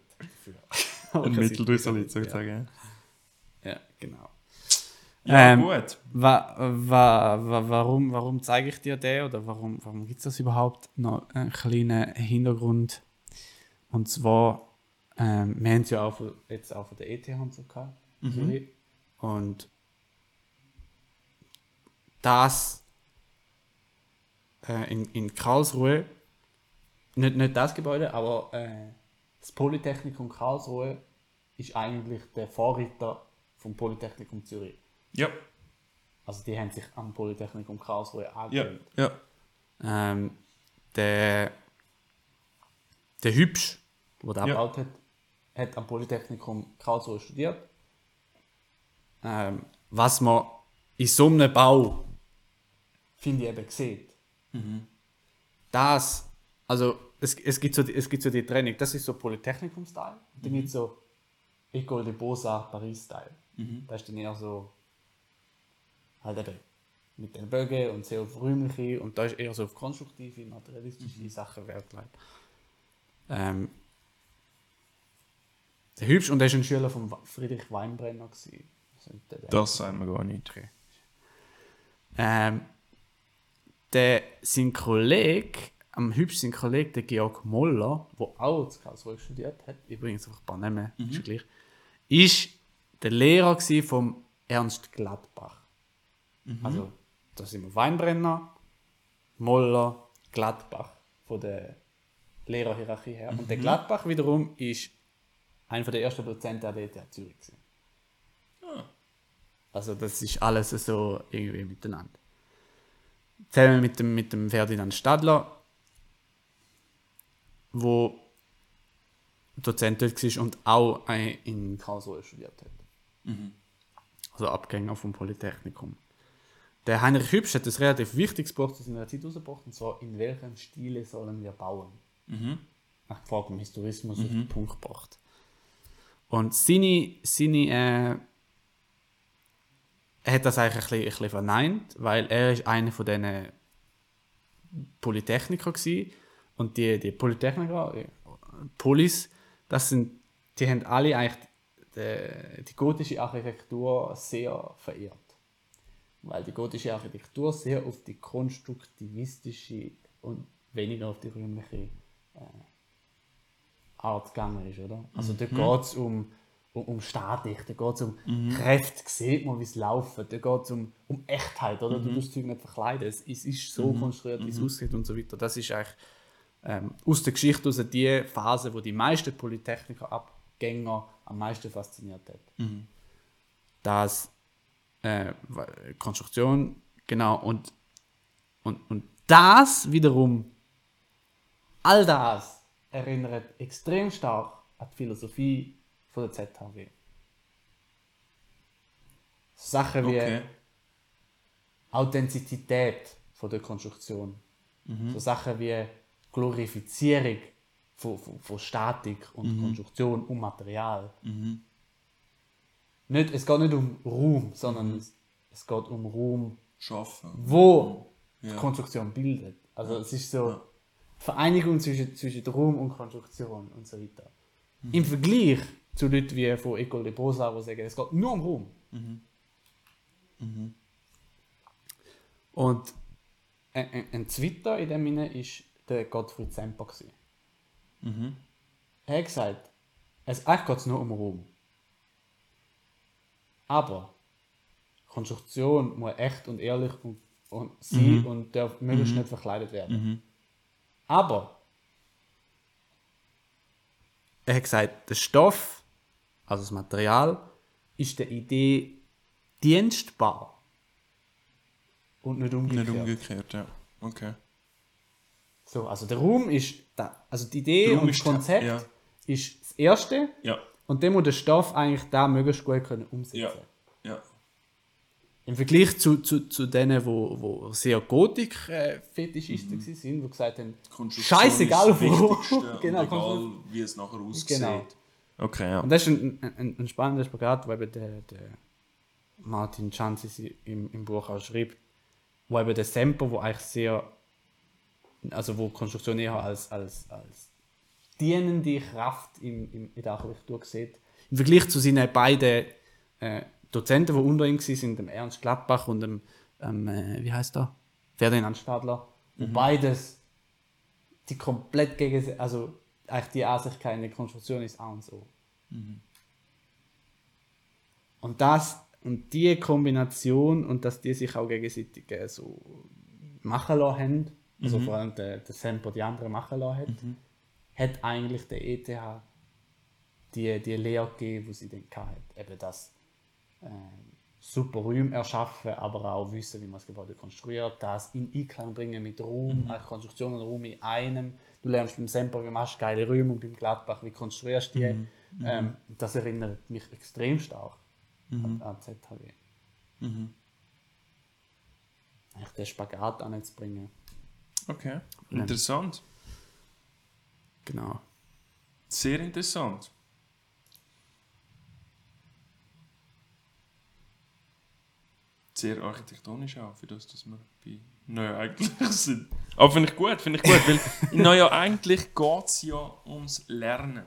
Ein Mittelrisalit, sozusagen. Ja, ja genau. Ja, Ähm, gut. Wa, wa, wa, warum, warum zeige ich dir den oder warum, warum gibt es das überhaupt? Noch einen kleinen Hintergrund. Und zwar, ähm, wir haben es ja auch von, jetzt auch von der ETH und so gehabt. Zürich. Und das äh, in, in Karlsruhe, nicht, nicht das Gebäude, aber äh, das Polytechnikum Karlsruhe ist eigentlich der Vorreiter vom Polytechnikum Zürich. Ja, Also die haben sich am Polytechnikum Karlsruhe ja, angewöhnt. ja. Ähm, der, der Hübsch, der das Ja. gebaut hat, hat am Polytechnikum Karlsruhe studiert. Ähm, was man in so einem Bau, finde ich, eben sieht. Das, also es, es, gibt so, die- es gibt so die Trennung, das ist so Polytechnikum-Style, dann gibt es so École de Beaux-Arts Paris-Style. Das ist dann eher so, halt eben mit den Bögen und sehr auf räumliche und da ist eher so auf konstruktive, materialistische Sachen Wert gelegt. Ähm, der Hübsch und er ist ein Schüler von Friedrich Weinbrenner. Gewesen. Der- der- Das sagen wir gar nicht. ähm, der, sein Kollege, am Hübsch sein Kollege, der Georg Moller, der auch zu Karlsruhe studiert hat, übrigens einfach ein paar Namen, ist ja gleich, ist der Lehrer vom Ernst Gladbach. Also, da sind wir Weinbrenner, Moller, Gladbach von der Lehrerhierarchie her. Und der Gladbach wiederum ist einer der ersten Dozenten an der ETH Zürich. Gewesen. Also das ist alles so irgendwie miteinander. Zusammen mit dem, mit dem Ferdinand Stadler, wo Dozent dort war und auch ein- in Karlsruhe studiert hat. Also Abgänger vom Polytechnikum. Der Heinrich Hübsch hat ein relativ wichtiges Buch zu seiner Zeit rausgebracht, und zwar «In welchem Stile sollen wir bauen?» Mhm. Nach Frage im Historismus auf den Punkt gebracht. Und seine, seine äh, er hat das eigentlich ein bisschen, ein bisschen verneint, weil er ist einer von diesen Polytechniker war. Und die, die Polytechniker, äh, Polis, das sind, die haben alle eigentlich die, die gotische Architektur sehr verehrt. Weil die gotische Architektur sehr auf die konstruktivistische und weniger auf die römliche äh, Art gegangen ist, oder? Also da geht es um, um, um Statik, da geht es um Kräfte, sieht man, wie es laufen, da geht es um, um Echtheit, oder? Du musst das Zeug nicht verkleiden, es, es ist so konstruiert, wie es aussieht und so weiter. Das ist eigentlich ähm, aus der Geschichte aus die Phase, wo die meisten Polytechniker-Abgänger am meisten fasziniert hat. Das äh, Konstruktion, genau, und, und, und das wiederum, all das erinnert extrem stark an die Philosophie von der ZHW. Sachen wie Okay. Authentizität von der Konstruktion. So Sachen wie Glorifizierung von, von, von Statik und Konstruktion und Material. Nicht, es geht nicht um Ruhm, sondern es, es geht um Ruhm, Schaffen. wo Ja. die Konstruktion bildet. Also es ist so die Vereinigung zwischen, zwischen Ruhm und Konstruktion und so weiter. Im Vergleich zu Leuten wie von Ecole de Beaux-Arts, die sagen, es geht nur um Ruhm. Und ein, ein, ein Twitter in dem Sinne ist der Gottfried Semper. gewesen. Er hat gesagt, es eigentlich geht es nur um Ruhm. Aber Konstruktion muss echt und ehrlich und, und sein und darf möglichst nicht verkleidet werden. Aber er hat gesagt, der Stoff, also das Material, ist der Idee dienstbar. Und nicht umgekehrt. Nicht umgekehrt, ja. Okay. So, also der Raum ist da, also die Idee und das Konzept ja. ist das Erste Ja. Und dann muss der Stoff eigentlich da möglichst gut können umsetzen. Ja. Ja. Im Vergleich zu, zu, zu denen, wo, wo sehr Gotik äh, Fetischisten mhm. sind, die gesagt haben, scheißegal wo. Genau, egal, wie es nachher aussieht. Genau. Okay, ja. Und das ist ein, ein, ein spannender Spagat, weil eben der, der Martin Chanzis im, im Buch auch schreibt, wo eben der Semper, wo eigentlich sehr, also wo Konstruktion eher als, als, als dienende Kraft im, im, in der Architektur sieht, im Vergleich zu seinen beiden äh, Dozenten, die unter ihm waren, dem Ernst Gladbach und dem, ähm, äh, wie heißt er? Ferdinand Stadler, wo beides die komplett gegen, also eigentlich die Ansicht keine Konstruktion ist auch und so. Und das und die Kombination und dass die sich auch gegenseitig äh, so machen lassen haben, also vor allem der, der Semper die anderen machen lassen hat, hat eigentlich der ETH die, die Lehre gegeben, die sie dann hatte. Eben das äh, super Räume erschaffen, aber auch wissen, wie man das Gebäude konstruiert, das in Einklang bringen mit Raum, mhm. Konstruktion und Raum in einem. Du lernst beim Semper, wie machst du geile Räume und beim Gladbach, wie konstruierst du die. Ähm, das erinnert mich extrem stark an, an ZHW. Eigentlich den Spagat anzubringen. Okay. Interessant. Genau. Sehr interessant. Sehr architektonisch auch, für das, dass wir bei Neujahr eigentlich sind. Aber finde ich gut, finde ich gut, weil in Neujahr eigentlich geht es ja ums Lernen.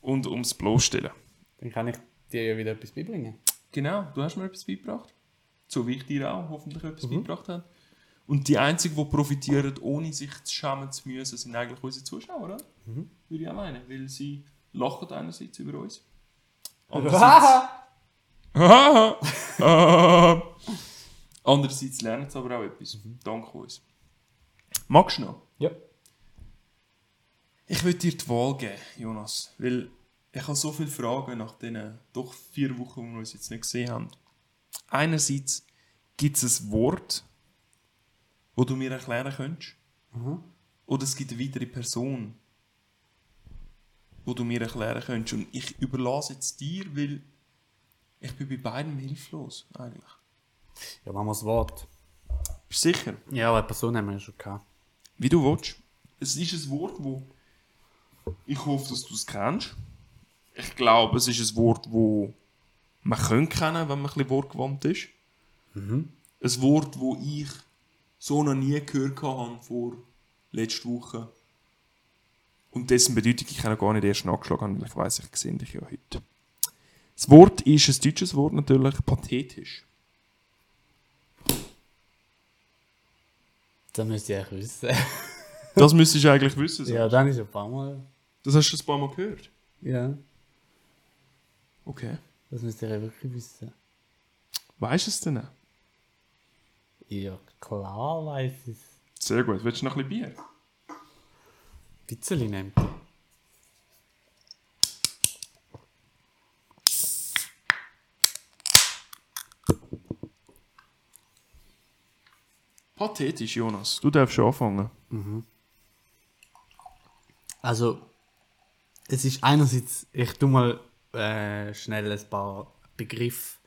Und ums Bloßstellen. Dann kann ich dir ja wieder etwas beibringen. Genau, du hast mir etwas beigebracht. So wie ich dir auch hoffentlich etwas beigebracht habe. Und die einzigen, die profitieren, ohne sich zu schämen zu müssen, sind eigentlich unsere Zuschauer, oder? Würde ich auch meinen, weil sie lachen einerseits über uns. Andererseits, andererseits lernen sie aber auch etwas. Dank uns. Magst du noch? ja. Ich würde dir die Wahl geben, Jonas, weil ich habe so viele Fragen nach diesen doch vier Wochen, wo wir uns jetzt nicht gesehen haben. Einerseits gibt es ein Wort, wo du mir erklären könntest, oder es gibt eine weitere Person, wo du mir erklären könntest. Und ich überlasse jetzt dir, weil ich bin bei beidem hilflos eigentlich. Ja, machen wir das Wort. Bist du sicher? Ja, eine Person haben wir ja schon gehabt. Wie du willst. Es ist ein Wort, wo ich hoffe, dass du es kennst. Ich glaube, es ist ein Wort, wo man könnte kennen, wenn man ein bisschen wortgewandt ist. Ein Wort, wo ich so noch nie gehört habe vor letzter Woche. Und dessen Bedeutung ich auch noch gar nicht erst nachgeschlagen habe, weil ich weiss, ich sehe dich ja heute. Das Wort ist ein deutsches Wort natürlich, pathetisch. Das müsste ich eigentlich wissen. Das müsstest du eigentlich wissen. so. ja, dann ist ein paar Mal. Das hast du ein paar Mal gehört. Ja, Okay. das müsste ich wirklich wissen. Weißt du es denn? Ja, klar weiß ich es. Sehr gut. Willst du noch ein bisschen Bier? Pizzeli nimmt. Pathetisch, Jonas. Du darfst schon anfangen. Also, es ist einerseits, ich tu mal äh, schnell ein paar Begriffe,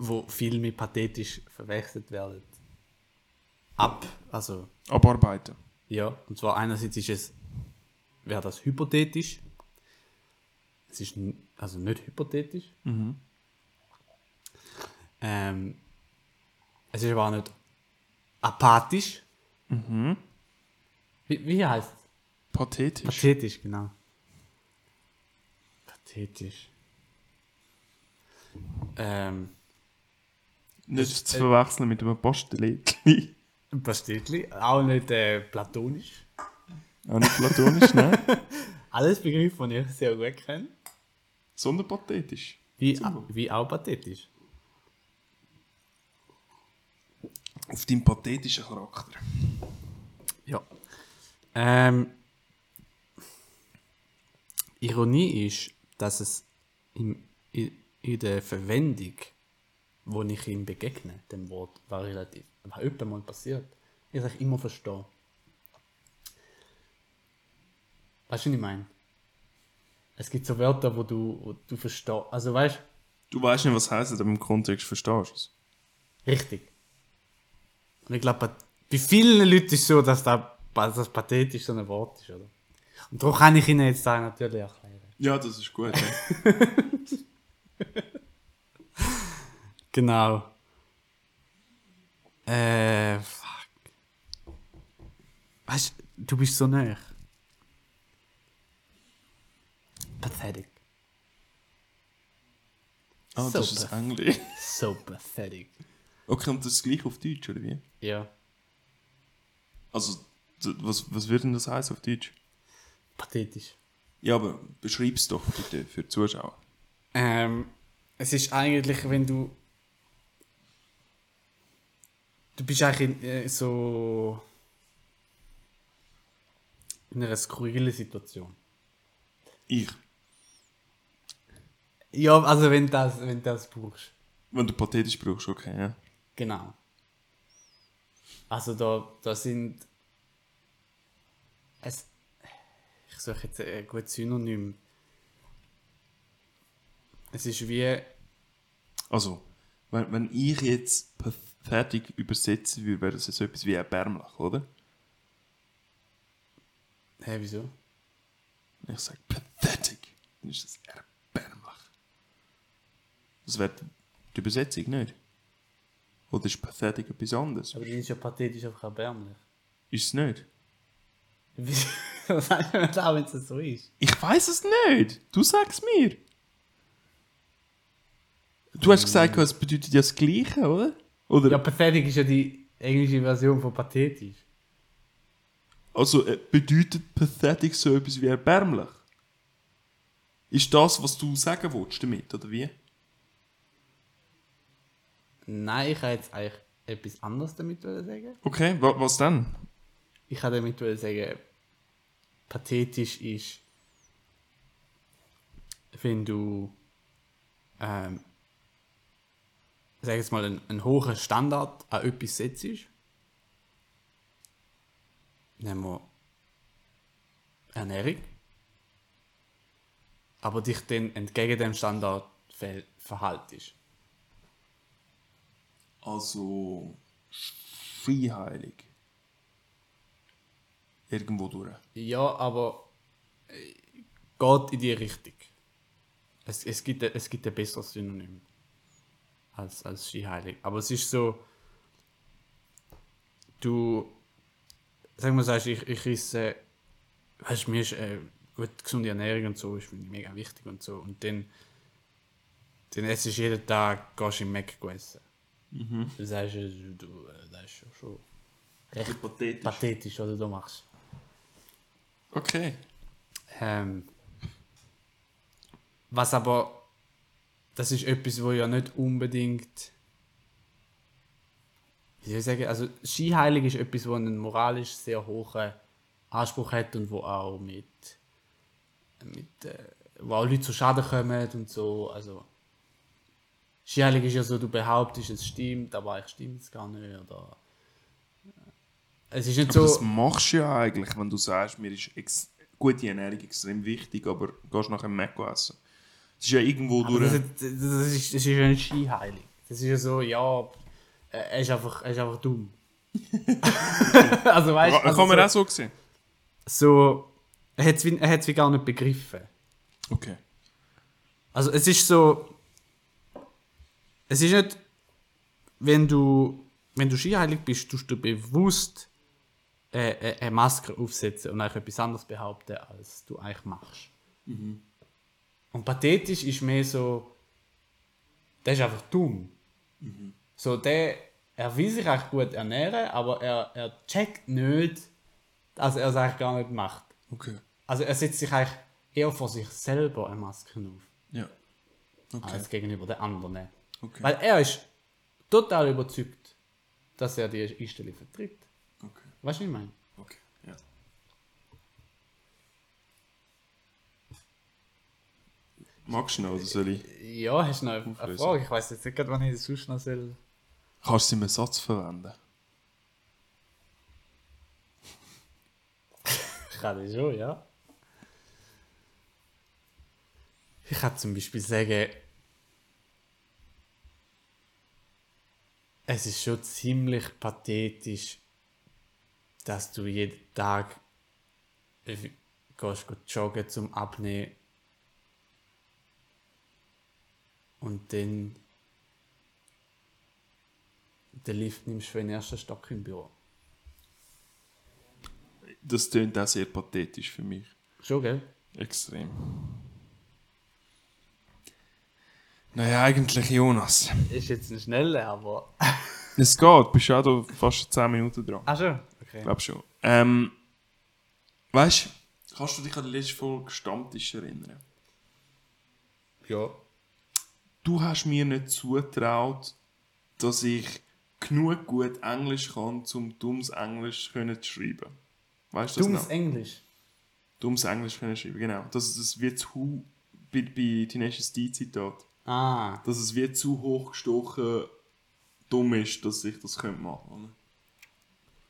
wo viel mit pathetisch verwechselt werden. Ab, also Abarbeiten. Ja, und zwar einerseits ist es, wäre das hypothetisch. Es ist also nicht hypothetisch. Ähm, es ist aber auch nicht apathisch. Wie, wie heißt es? Pathetisch. Pathetisch, genau. Pathetisch. Ähm, Nicht zu verwechseln mit einem Posteletli. ein Pastetli, auch nicht äh, platonisch. Auch nicht platonisch, ne? Alles Begriffe, die ich sehr gut kenne. Sondern pathetisch. Wie, wie auch pathetisch. Auf deinen pathetischen Charakter. Ja. Ähm, Ironie ist, dass es im, in, in der Verwendung, wo ich ihm begegne, dem Wort, war relativ, war öfter mal passiert. Ich sage immer verstehe. Weißt du, was ich meine? Es gibt so Wörter, wo du, wo du verstehst. Also weißt Du weißt nicht, was heisst, aber im Kontext verstehst du es. Richtig. Und ich glaube, bei vielen Leuten ist es so, dass das, das pathetisch so ein Wort ist, oder? Und darum kann ich Ihnen jetzt da natürlich erklären. Ja, das ist gut. Ja. Genau. Äh, fuck. Weißt du, du bist so nah. Pathetic. Ah, So das ist Englisch. So pathetic. Okay, und das ist gleich auf Deutsch, oder wie? Ja. Also, was, was würde denn das heißen auf Deutsch? Pathetisch. Ja, aber beschreib's doch bitte für die Zuschauer. Ähm, es ist eigentlich, wenn du. Du bist eigentlich in, äh, so. in einer skurrilen Situation. Ich. Ja, also wenn du das, wenn das brauchst. Wenn du pathetisch brauchst, okay, ja. Genau. Also da, da sind. Es, ich suche jetzt ein gutes Synonym. Es ist wie. Also, wenn, wenn ich jetzt pathetic übersetzen würde, wäre das so etwas wie erbärmlich, oder? Hä, wieso? Wenn ich sage pathetic, dann ist das erbärmlich. Das wäre die Übersetzung nicht. Oder ist pathetic etwas anderes? Aber dann ist ja pathetisch einfach erbärmlich. Ist es nicht? Wieso? Was sagst du da, wenn es so ist? Ich weiß es nicht. Du sagst mir. Du hast gesagt, es bedeutet ja das Gleiche, oder? Oder Ja, pathetic ist ja die englische Version von pathetisch. also äh, bedeutet pathetic so etwas wie erbärmlich? Ist das, was du sagen willst damit, oder wie? Nein, ich habe jetzt eigentlich etwas anderes damit sagen. Okay, wa was dann? Ich habe damit sagen, pathetisch ist, wenn du, ähm, sag jetzt mal, einen, einen hohen Standard an etwas setzt. Nehmen wir Ernährung. Aber dich dann entgegen dem Standard ver verhaltest. Also skiheilig. Irgendwo durch. Ja, aber äh, geht in die Richtung. Es, es, gibt, es gibt ein besseres Synonym als, als Skiheilig. Aber es ist so, du, sagen wir, sagst, ich, ich esse, weißt du, mir ist äh, gut, gesunde Ernährung und so, ist mich mega wichtig und so. Und dann, dann essst du jeden Tag, gehst du im Mac essen. Mhm. Du sagst, äh, du, äh, das ist schon recht pathetisch. pathetisch, was du machst. Okay. Ähm, was aber, das ist etwas, wo ja nicht unbedingt, wie soll ich sagen, also Skiheilig ist etwas, wo einen moralisch sehr hohen Anspruch hat und wo auch mit, mit äh, wo auch Leute zu Schaden kommen und so, also Skiheilig ist ja so, du behauptest, es stimmt, aber eigentlich stimmt es gar nicht, oder äh, es ist nicht Aber so... das machst du ja eigentlich, wenn du sagst, mir ist gute Ernährung extrem wichtig, aber gehst nachher Mac essen. Es ist ja irgendwo Aber durch. das, das, das, ist, das ist ja nicht skiheilig. Das ist ja so, ja, äh, er ist einfach, er ist einfach dumm. also weißt Kann also kann man so, auch so sehen. so, er hat es wie, er wie gar nicht begriffen. Okay. Also es ist so, es ist nicht, wenn du, wenn du skiheilig bist, tust du bewusst äh, äh, eine Maske aufsetzen und eigentlich etwas anderes behaupten, als du eigentlich machst. Und pathetisch ist mehr so, der ist einfach dumm. So, der, er will sich eigentlich gut ernähren, aber er, er checkt nicht, dass er es eigentlich gar nicht macht. Okay. Also er setzt sich eigentlich eher vor sich selber eine Maske auf Ja. Okay. als gegenüber den anderen. Okay. Weil er ist total überzeugt, dass er die Einstellung vertritt. Okay. Weißt du, was ich meine? Okay. Ja. Magst du noch, oder soll ich? Ja, hast du noch eine Auflösen. Frage? Ich weiß jetzt nicht, wann ich das sonst noch soll. Kannst du in einem Satz verwenden? Ich kann das schon, ja. Ich kann zum Beispiel sagen, es ist schon ziemlich pathetisch, dass du jeden Tag gehst, gehst joggen zum Abnehmen und dann den Lift nimmst für den ersten Stock im Büro. Das klingt auch sehr pathetisch für mich. Schon, gell? Extrem. Naja, eigentlich Jonas. Ist jetzt ein schneller, aber. Es geht, bist auch da fast 10 Minuten dran. Ach schon? Okay. Ich glaube schon. Ähm, weißt du, kannst du dich an die letzte Folge Stammtisch erinnern? Ja. Du hast mir nicht zutraut, dass ich genug gut Englisch kann, um dummes Englisch können zu schreiben. Weißt du das Dummes noch? Englisch. Dummes Englisch können schreiben, genau. Das, das wird zu bei, bei Tenacious D Zitat. Ah. Dass es wie zu hoch gestochen dumm ist, dass ich das könnte machen oder?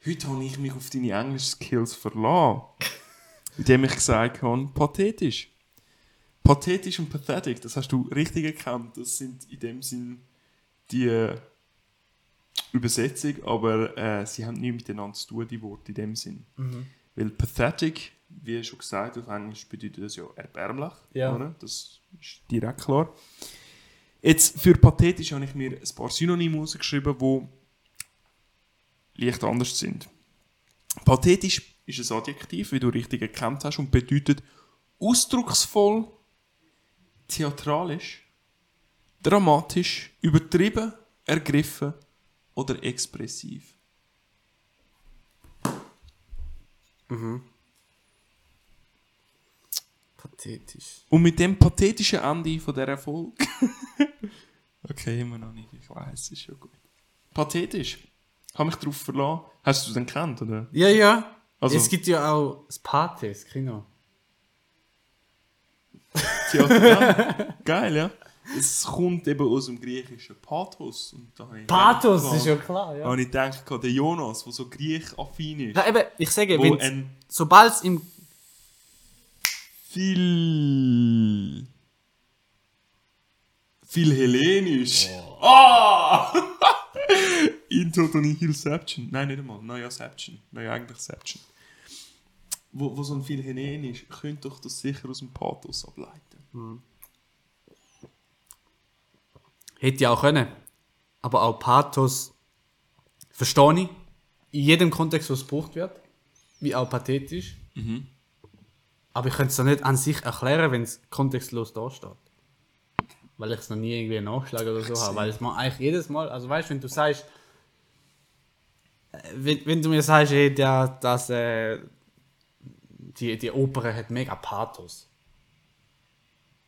Heute habe ich mich auf deine Englisch-Skills verlassen. indem ich gesagt habe, pathetisch. Pathetisch und pathetic, das hast du richtig erkannt. Das sind in dem Sinn die äh, Übersetzung, aber äh, sie haben nichts miteinander zu tun, die Worte in dem Sinn. Weil pathetic, wie schon gesagt, auf Englisch bedeutet das ja erbärmlich. Ja. Oder? Das ist direkt klar. Jetzt, für pathetisch habe ich mir ein paar Synonyme rausgeschrieben, die leicht anders sind. Pathetisch ist ein Adjektiv, wie du richtig erkannt hast, und bedeutet ausdrucksvoll, theatralisch, dramatisch, übertrieben, ergriffen oder expressiv. Pathetisch. Und mit dem pathetischen Ende von dieser Folge. okay, immer noch nicht. Ich weiß, ist schon gut. Pathetisch. Habe mich darauf verlassen. Hast du den kennt, oder? Ja, ja. Also- es gibt ja auch das Pate, das Kino. Theater. Geil, ja. Es kommt eben aus dem griechischen Pathos. Und da Pathos, gedacht, ist ja klar, ja. habe ich gedacht, der Jonas, der so griechaffin ist, ja eben, ich sage, wenn sobald es im viel. viel hellenisch. Ah! in Total Nihilception. Nein, nicht einmal. Naja, Seption. Naja, eigentlich Seption. Wo, wo so ein Philhenen ist, könnt doch das sicher aus dem Pathos ableiten. Hätte ja auch können. Aber auch Pathos verstehe ich. In jedem Kontext, wo es gebraucht wird. Wie auch pathetisch. Aber ich könnte es nicht an sich erklären, wenn es kontextlos da steht. Weil ich es noch nie irgendwie nachschlage oder so habe. Weil es mal eigentlich jedes Mal, also weißt du, wenn du sagst, äh, wenn, wenn du mir sagst, hey, der, das, äh, die, die Oper hat mega Pathos.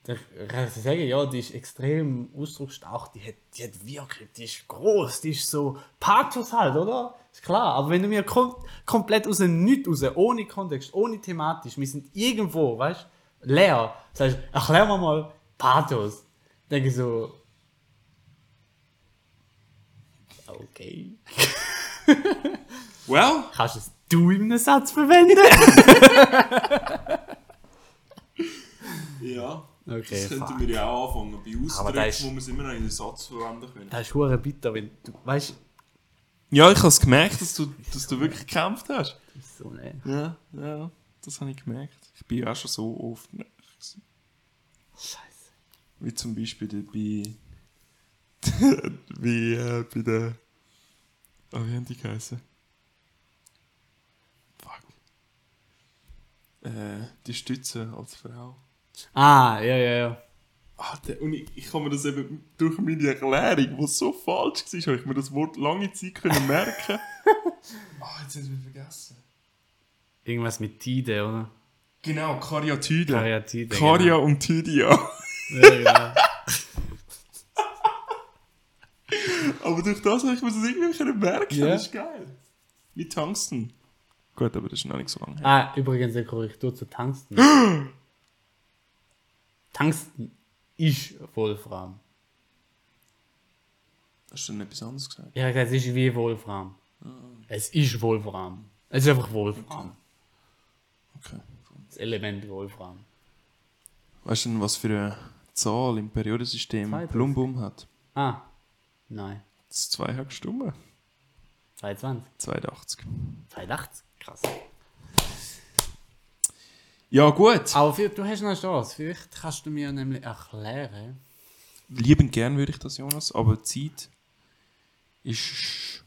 Ich sagen, ja, die ist extrem ausdrucksstark, die hat, die hat Wirkung, die ist groß, die ist so Pathos halt, oder? Ist klar, aber wenn du mir kom komplett aus dem Nichts raus, ohne Kontext, ohne thematisch, wir sind irgendwo, weißt du, leer, sagst, erklär mir mal Pathos. Denke ich so, okay. Well, Kannst du es du in einem Satz verwenden? ja. Okay, das könnten wir ja auch anfangen. Bei Ausdrücken, ist- wo wir es immer noch in einen Satz verwenden können. Das ist hure bitter, wenn du, weißt Ja, ich habe es gemerkt, dass du, dass du wirklich gekämpft hast. du, so ne. Ja, ja, das habe ich gemerkt. Ich bin ja auch schon so oft gewesen. Scheiße. Wie zum Beispiel bei. wie äh, bei der. Oh, wie haben die geheißen? Fuck. Äh, die Stütze als Frau. Ah, ja, ja, ja. Ah, der, und ich, ich kann mir das eben durch meine Erklärung, die so falsch war, habe ich mir das Wort lange Zeit können merken. Ah, jetzt haben wir vergessen. Irgendwas mit Tide, oder? Genau, Karyatide. Karyatide, Karya und Tydia. Ja, genau. Aber durch das habe ich mir das irgendwie können merken. Ja. Das ist geil. Wie Tungsten. Gut, aber das ist noch nicht so lange her. ah, übrigens eine Korrektur zu Tungsten. Tungsten ist Wolfram. Hast du denn etwas anderes gesagt? Ja, es ist wie Wolfram. Es ist Wolfram. Es ist einfach Wolfram. Okay. Das Element Wolfram. Weißt du denn, was für eine Zahl im Periodensystem 32. Plumbum hat? Ah, nein. Das ist zwei Stunden. 22. 82. 82. Krass. Ja, gut. Aber für, du hast noch eine Chance. Vielleicht kannst du mir nämlich erklären. Liebend gern würde ich das, Jonas, aber die Zeit ist.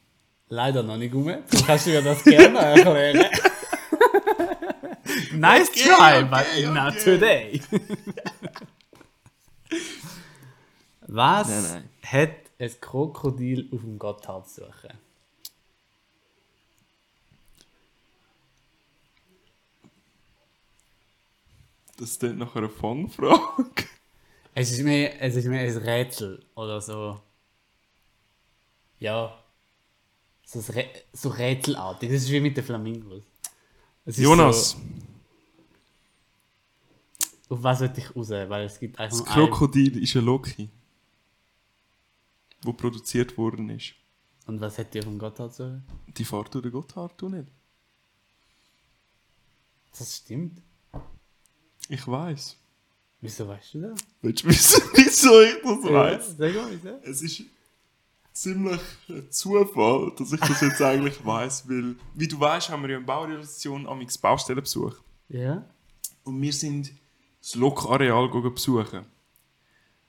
Leider noch nicht um. Du kannst mir das gerne erklären. nice Okay, try, okay, but not okay. today. Was Nein, nein. hat ein Krokodil auf dem Gotthard zu suchen? Das ist dann nachher eine Fangfrage. Es ist mehr, es ist mehr ein Rätsel oder so. Ja. So, ein Rä so rätselartig. Das ist wie mit den Flamingos. Jonas, So, auf was sollte ich raus? Weil es gibt einfach das nur ein- Krokodil ist eine Loki, wo produziert worden ist. Und was hätte ihr vom Gotthard suchen? Die fährt durch den Gotthard, du nicht? Das stimmt. Ich weiß. Wieso weißt du das? Willst du wissen, wieso ich das weiß? Sag mal, wieso? Es ist ziemlich ein Zufall, dass ich das jetzt eigentlich weiß, weil, wie du weißt, haben wir ja in Baurealisation am Baustellenbesuch. Ja? Und wir sind das Lokareal besuchen.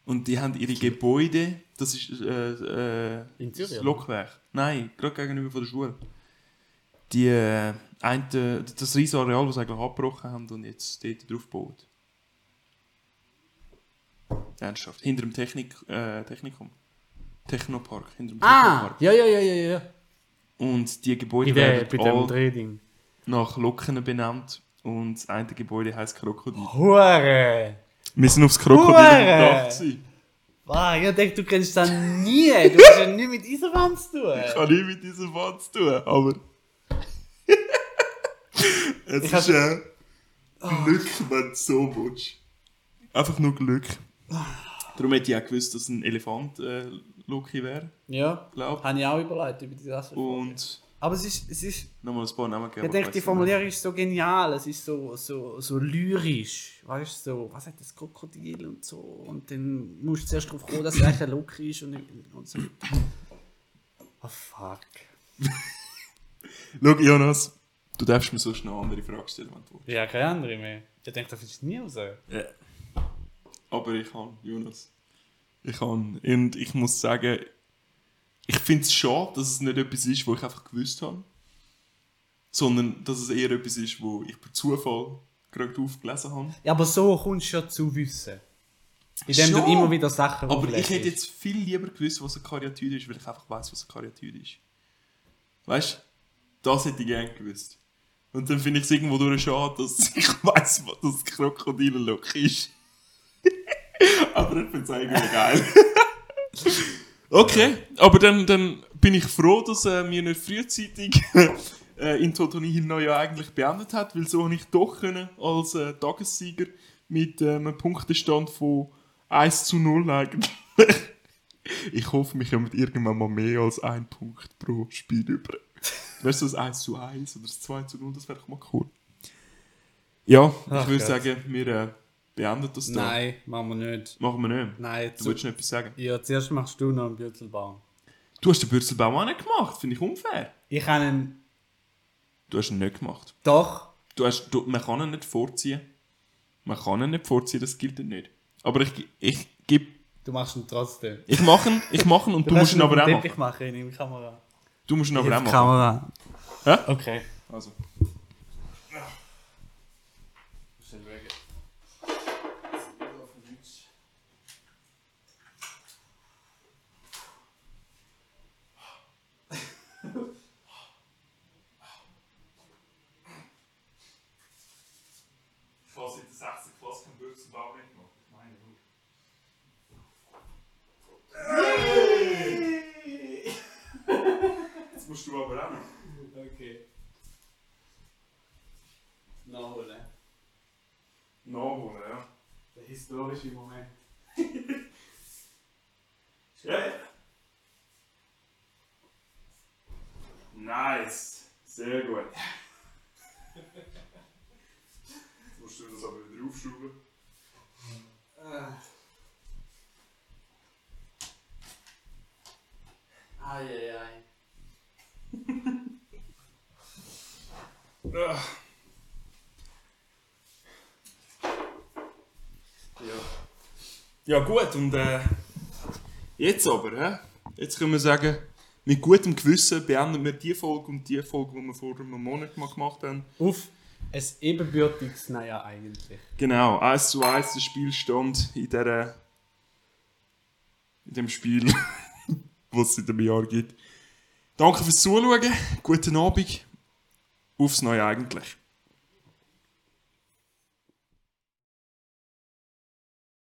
Und die haben ihre Gebäude, das ist äh, äh, das? Lokwerk. Nein, gerade gegenüber von der Schule. Die, äh, eine, das riesige Areal, das sie eigentlich abgebrochen haben und jetzt dort drauf gebaut. Ernsthaft. Hinter dem Technik, äh, Technikum. Technopark. Hinter dem Ah! Technopark. Ja, ja, ja, ja, ja. Und die Gebäude Bei, der, werden bei alle Drehding. nach Loken benannt. Und das eine Gebäude heisst Krokodil. Hure! Wir sind aufs Krokodil gedacht. Wow, ich denke, du kennst das nie. Du hast ja nie mit Eisenbahn zu tun. Ich habe nie mit diesem Wort zu tun, aber. Es Ich ist äh, Glück, wenn du so willst. Einfach nur Glück. Darum hätte ich auch gewusst, dass ein Elefant äh, Loki wäre, Ja, glaube habe ich auch überlegt über die Sache. Und Aber es ist, es ist, nochmal ein paar Namen gegeben. ich denke, die Formulierung ist so genial. Es ist so, so, so lyrisch. Weißt du, so, was hat das Krokodil und so. Und dann musst du zuerst darauf kommen, dass es eigentlich ein Look ist und, und so. Oh fuck. Schau, Jonas, du darfst mir sonst noch eine andere Frage stellen, wenn du willst. Ja, keine andere mehr. Ich denke, das findest du nie raus. Ja. Aber ich kann, Jonas. Ich kann. Und ich muss sagen, ich finde es schade, dass es nicht etwas ist, wo ich einfach gewusst habe. Sondern dass es eher etwas ist, wo ich per Zufall gerade aufgelesen habe. Ja, aber so kommst du ja zu Wissen. Indem du Schon. immer wieder Sachen Aber ich hätte jetzt viel lieber gewusst, was eine Karyatide ist, weil ich einfach weiß, was eine Karyatide ist. Weißt du? Das hätte ich gerne gewusst. Und dann finde ich es irgendwo durch schade, dass ich weiß, was das Krokodilloch ist. aber ich finde es eigentlich geil. okay, aber dann, dann bin ich froh, dass äh, wir nicht frühzeitig äh, in Totoni Hill ja eigentlich beendet hat, weil so habe ich doch können als äh, Tagessieger mit äh, einem Punktestand von 1 zu 0 eigentlich. ich hoffe, wir kommen irgendwann mal mehr als ein Punkt pro Spiel über. Weißt du, das 1 zu 1 oder das 2 zu 0, das wäre doch mal cool. Ja, Ach ich würde Gott. sagen, wir äh, beenden das da. Nein, machen wir nicht. Machen wir nicht. Nein, Du zu, willst noch etwas sagen? ja, zuerst machst du noch einen Bürzelbaum. Du hast den Bürzelbaum auch nicht gemacht, finde ich unfair. Ich habe einen... Du hast ihn nicht gemacht. Doch. Du hast, du, man kann ihn nicht vorziehen. Man kann ihn nicht vorziehen, das gilt nicht. Aber ich, ich gebe. Du machst ihn trotzdem. Ich mache ihn, ich mache ihn und du, musst ihn aber auch machen. Teppich machen in die Kamera. Du musst ihn aber auch machen. Kamera. Hä? Okay. Also. Falls in der 6. Klasse kein Bürzelbaum nicht gemacht. Ich meine, du. Musst du aber auch noch. Okay. Nachholen. Nachholen, ja. Der historische Moment. Ja. Nice. Sehr gut. Jetzt musst du das aber wieder aufschrauben. Eieiei. Ah. Ja. Ja gut, und äh, jetzt aber, hä? Jetzt können wir sagen, mit gutem Gewissen beenden wir die Folge und die Folge, die wir vor einem Monat mal gemacht haben. Auf ein ebenbürtiges Naja eigentlich. Genau, 1 zu 1 der Spielstand in, der, in dem Spiel, was es in dem Jahr gibt. Danke fürs Zuschauen, guten Abend, aufs Neue eigentlich.